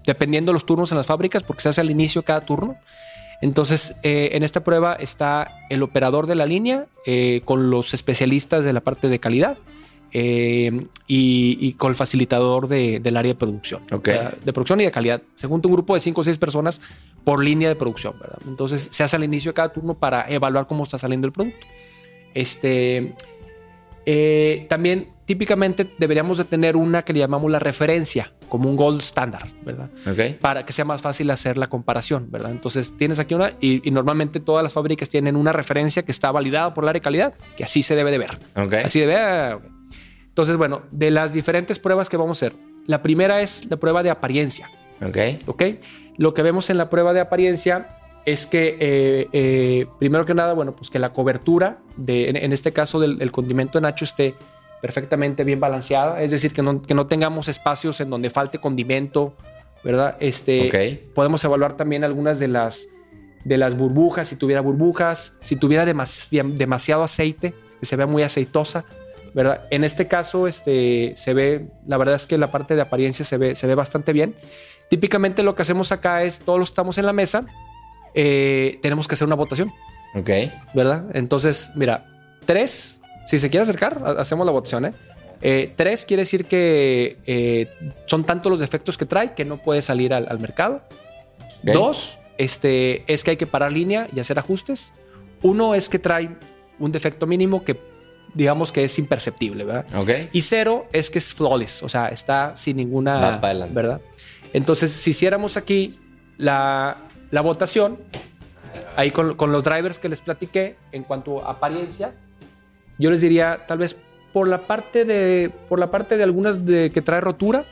dependiendo de los turnos en las fábricas, porque se hace al inicio cada turno. Entonces, eh, en esta prueba está el operador de la línea eh, con los especialistas de la parte de calidad y, y, con el facilitador de, del área de producción, okay. de producción y de calidad. Se junta un grupo de cinco o seis personas por línea de producción, ¿verdad? Entonces, se hace al inicio de cada turno para evaluar cómo está saliendo el producto. Este, eh, también típicamente deberíamos de tener una que le llamamos la referencia, como un gold standard, ¿verdad? Okay. Para que sea más fácil hacer la comparación, ¿verdad? Entonces tienes aquí una y, y, normalmente todas las fábricas tienen una referencia que está validada por el área de calidad, que así se debe de ver. Okay. Así debe. Okay. Entonces, bueno, de las diferentes pruebas que vamos a hacer, la primera es la prueba de apariencia. Ok. Ok. Lo que vemos en la prueba de apariencia es que eh, eh, primero que nada, bueno, pues que la cobertura de, en, en este caso del el condimento de Nacho esté perfectamente bien balanceada, es decir, que no, que no tengamos espacios en donde falte condimento, ¿verdad? Este, okay. Podemos evaluar también algunas de las, de las burbujas, si tuviera burbujas, si tuviera demasi demasiado aceite, que se vea muy aceitosa, ¿verdad? En este caso, este, se ve, la verdad es que la parte de apariencia se ve, se ve bastante bien. Típicamente lo que hacemos acá es, todos los estamos en la mesa, eh, tenemos que hacer una votación. Ok. ¿Verdad? Entonces, mira, tres, si se quiere acercar, hacemos la votación, ¿eh? eh tres quiere decir que eh, son tantos los defectos que trae que no puede salir al, al mercado. Okay. Dos, este, es que hay que parar línea y hacer ajustes. Uno es que trae un defecto mínimo que digamos que es imperceptible, ¿verdad? Okay. Y cero es que es flawless, o sea, está sin ninguna, ¿verdad? Entonces, si hiciéramos aquí la, la votación, ahí con, con, los drivers que les platiqué en cuanto a apariencia, yo les diría tal vez por la parte de, por la parte de algunas de que trae rotura,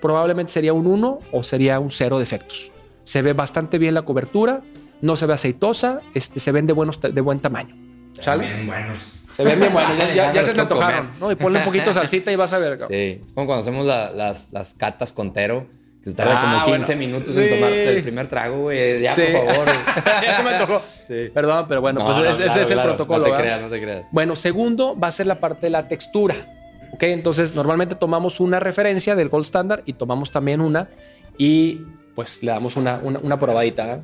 probablemente sería un 1 o sería un 0 defectos. Se ve bastante bien la cobertura, no se ve aceitosa, este, se ven de, buenos, de buen tamaño. ¿Sale? Bien buenos. Se ven bien buenos, ya, ya, ya se me antojaron, ¿no? Y ponle un poquito de salsita y vas a ver. Sí, es como cuando hacemos la, las, las catas con Tero Que tarda Ah, como 15 bueno. minutos Sí. en tomarte el primer trago, güey. Ya, Sí. por favor. ya se me antojó. Perdón, pero bueno, No, pues no, ese, ese claro, es el claro. protocolo. No te ¿verdad? creas, no te creas. Bueno, segundo va a ser la parte de la textura. ¿Ok? Entonces, normalmente tomamos una referencia del Gold Standard y tomamos también una y pues le damos una, una, una probadita. ¿eh?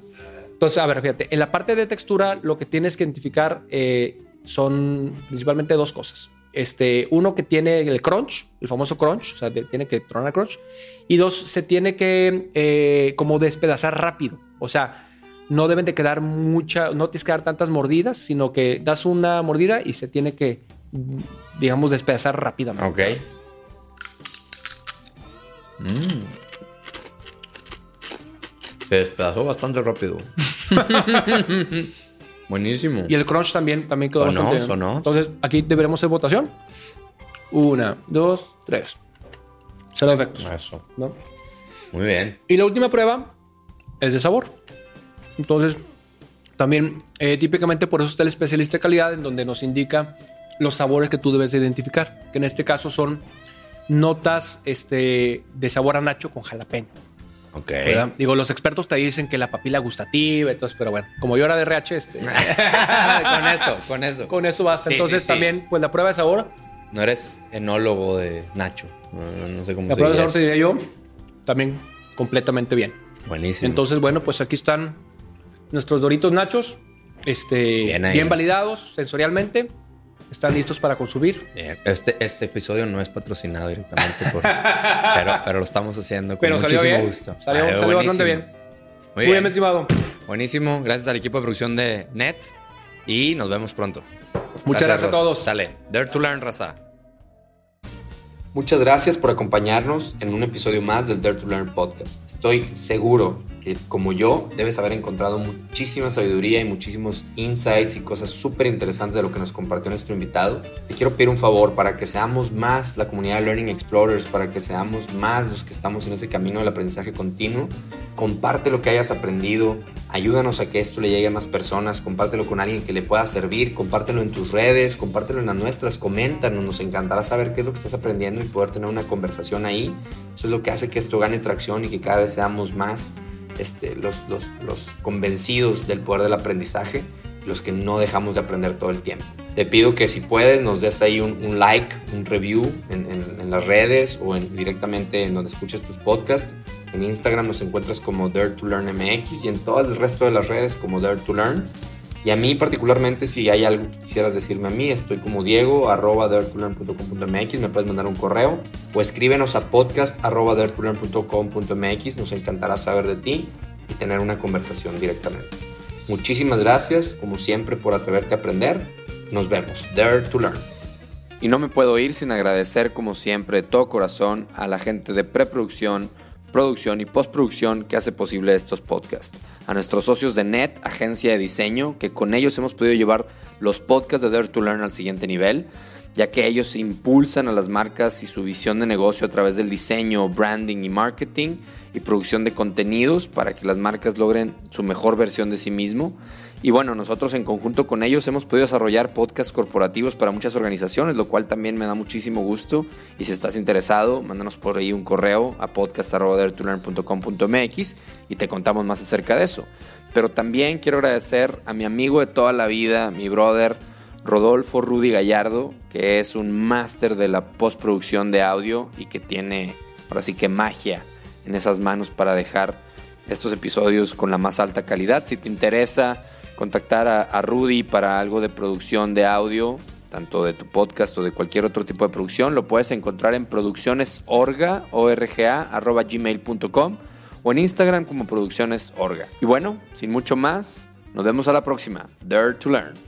Entonces, a ver, fíjate, en la parte de textura lo que tienes que identificar eh, son principalmente dos cosas. Este, uno que tiene el crunch, el famoso crunch, o sea, de- tiene que tronar crunch. Y dos, se tiene que eh, como despedazar rápido. O sea, no deben de quedar mucha, no tienes que dar tantas mordidas, sino que das una mordida y se tiene que, digamos, despedazar rápidamente. Ok. Mm. Se despedazó bastante rápido. Buenísimo. Y el crunch también, también quedó Sonó, bastante. sonó. Entonces, aquí deberemos hacer votación. Una, dos, tres. Cero efectos. Eso. ¿no? Muy bien. Y la última prueba es de sabor. Entonces, también eh, típicamente por eso está el especialista de calidad en donde nos indica los sabores que tú debes de identificar, que en este caso son notas este, de sabor a nacho con jalapeño. Ok. ¿verdad? Digo, los expertos te dicen que la papila gustativa, entonces, pero bueno, como yo era de RH, este, con eso, con eso. con eso basta. Sí, entonces sí, sí. también, pues la prueba de sabor, No eres enólogo de Nacho. No, no sé cómo la se prueba de sabor te eso. diría yo, también completamente bien. Buenísimo. Entonces, bueno, pues aquí están nuestros Doritos Nachos, este, Bien validados sensorialmente, están listos para consumir. Bien. Este, este episodio no es patrocinado directamente por. pero, pero lo estamos haciendo con Pero salió muchísimo bien, gusto. salió, salió bastante bien. Muy, Muy bien, estimado. Buenísimo. Gracias al equipo de producción de Net. Y nos vemos pronto. Muchas gracias a Rod. todos. Sale. Dare to learn, raza. Muchas gracias por acompañarnos en un episodio más del Dare to Learn podcast. Estoy seguro como yo debes haber encontrado muchísima sabiduría y muchísimos insights y cosas súper interesantes de lo que nos compartió nuestro invitado. Te quiero pedir un favor para que seamos más la comunidad Learning Explorers, para que seamos más los que estamos en ese camino del aprendizaje continuo. Comparte lo que hayas aprendido, ayúdanos a que esto le llegue a más personas, compártelo con alguien que le pueda servir, compártelo en tus redes, compártelo en las nuestras, coméntanos, nos encantará saber qué es lo que estás aprendiendo y poder tener una conversación ahí. Eso es lo que hace que esto gane tracción y que cada vez seamos más este, los, los, los convencidos del poder del aprendizaje, los que no dejamos de aprender todo el tiempo. Te pido que si puedes nos des ahí un, un like, un review en, en- las redes o en- directamente en donde escuches tus podcasts. En Instagram nos encuentras como Dare to Learn MX y en todo el resto de las redes como Dare to Learn. Y a mí particularmente, si hay algo que quisieras decirme a mí, estoy como diego arroba daretolearn.com.mx, me puedes mandar un correo o escríbenos a podcast arroba daretolearn.com.mx, nos encantará saber de ti y tener una conversación directamente. Muchísimas gracias, como siempre, por atreverte a aprender. Nos vemos. Dare to Learn. Y no me puedo ir sin agradecer, como siempre, de todo corazón a la gente de preproducción, producción y postproducción que hace posible estos podcasts. A nuestros socios de NET, agencia de diseño, que con ellos hemos podido llevar los podcasts de Dare to Learn al siguiente nivel, ya que ellos impulsan a las marcas y su visión de negocio a través del diseño, branding y marketing y producción de contenidos para que las marcas logren su mejor versión de sí mismo. Y bueno, nosotros en conjunto con ellos hemos podido desarrollar podcasts corporativos para muchas organizaciones, lo cual también me da muchísimo gusto. Y si estás interesado, mándanos por ahí un correo a podcast.com.mx y te contamos más acerca de eso. Pero también quiero agradecer a mi amigo de toda la vida, mi brother Rodolfo Rudy Gallardo, que es un máster de la postproducción de audio y que tiene, ahora sí que magia en esas manos para dejar estos episodios con la más alta calidad. Si te interesa contactar a, Rudy para algo de producción de audio, tanto de tu podcast o de cualquier otro tipo de producción, lo puedes encontrar en produccionesorga, orga, arroba gmail.com o en Instagram como produccionesorga. Y bueno, sin mucho más, nos vemos a la próxima. Dare to Learn.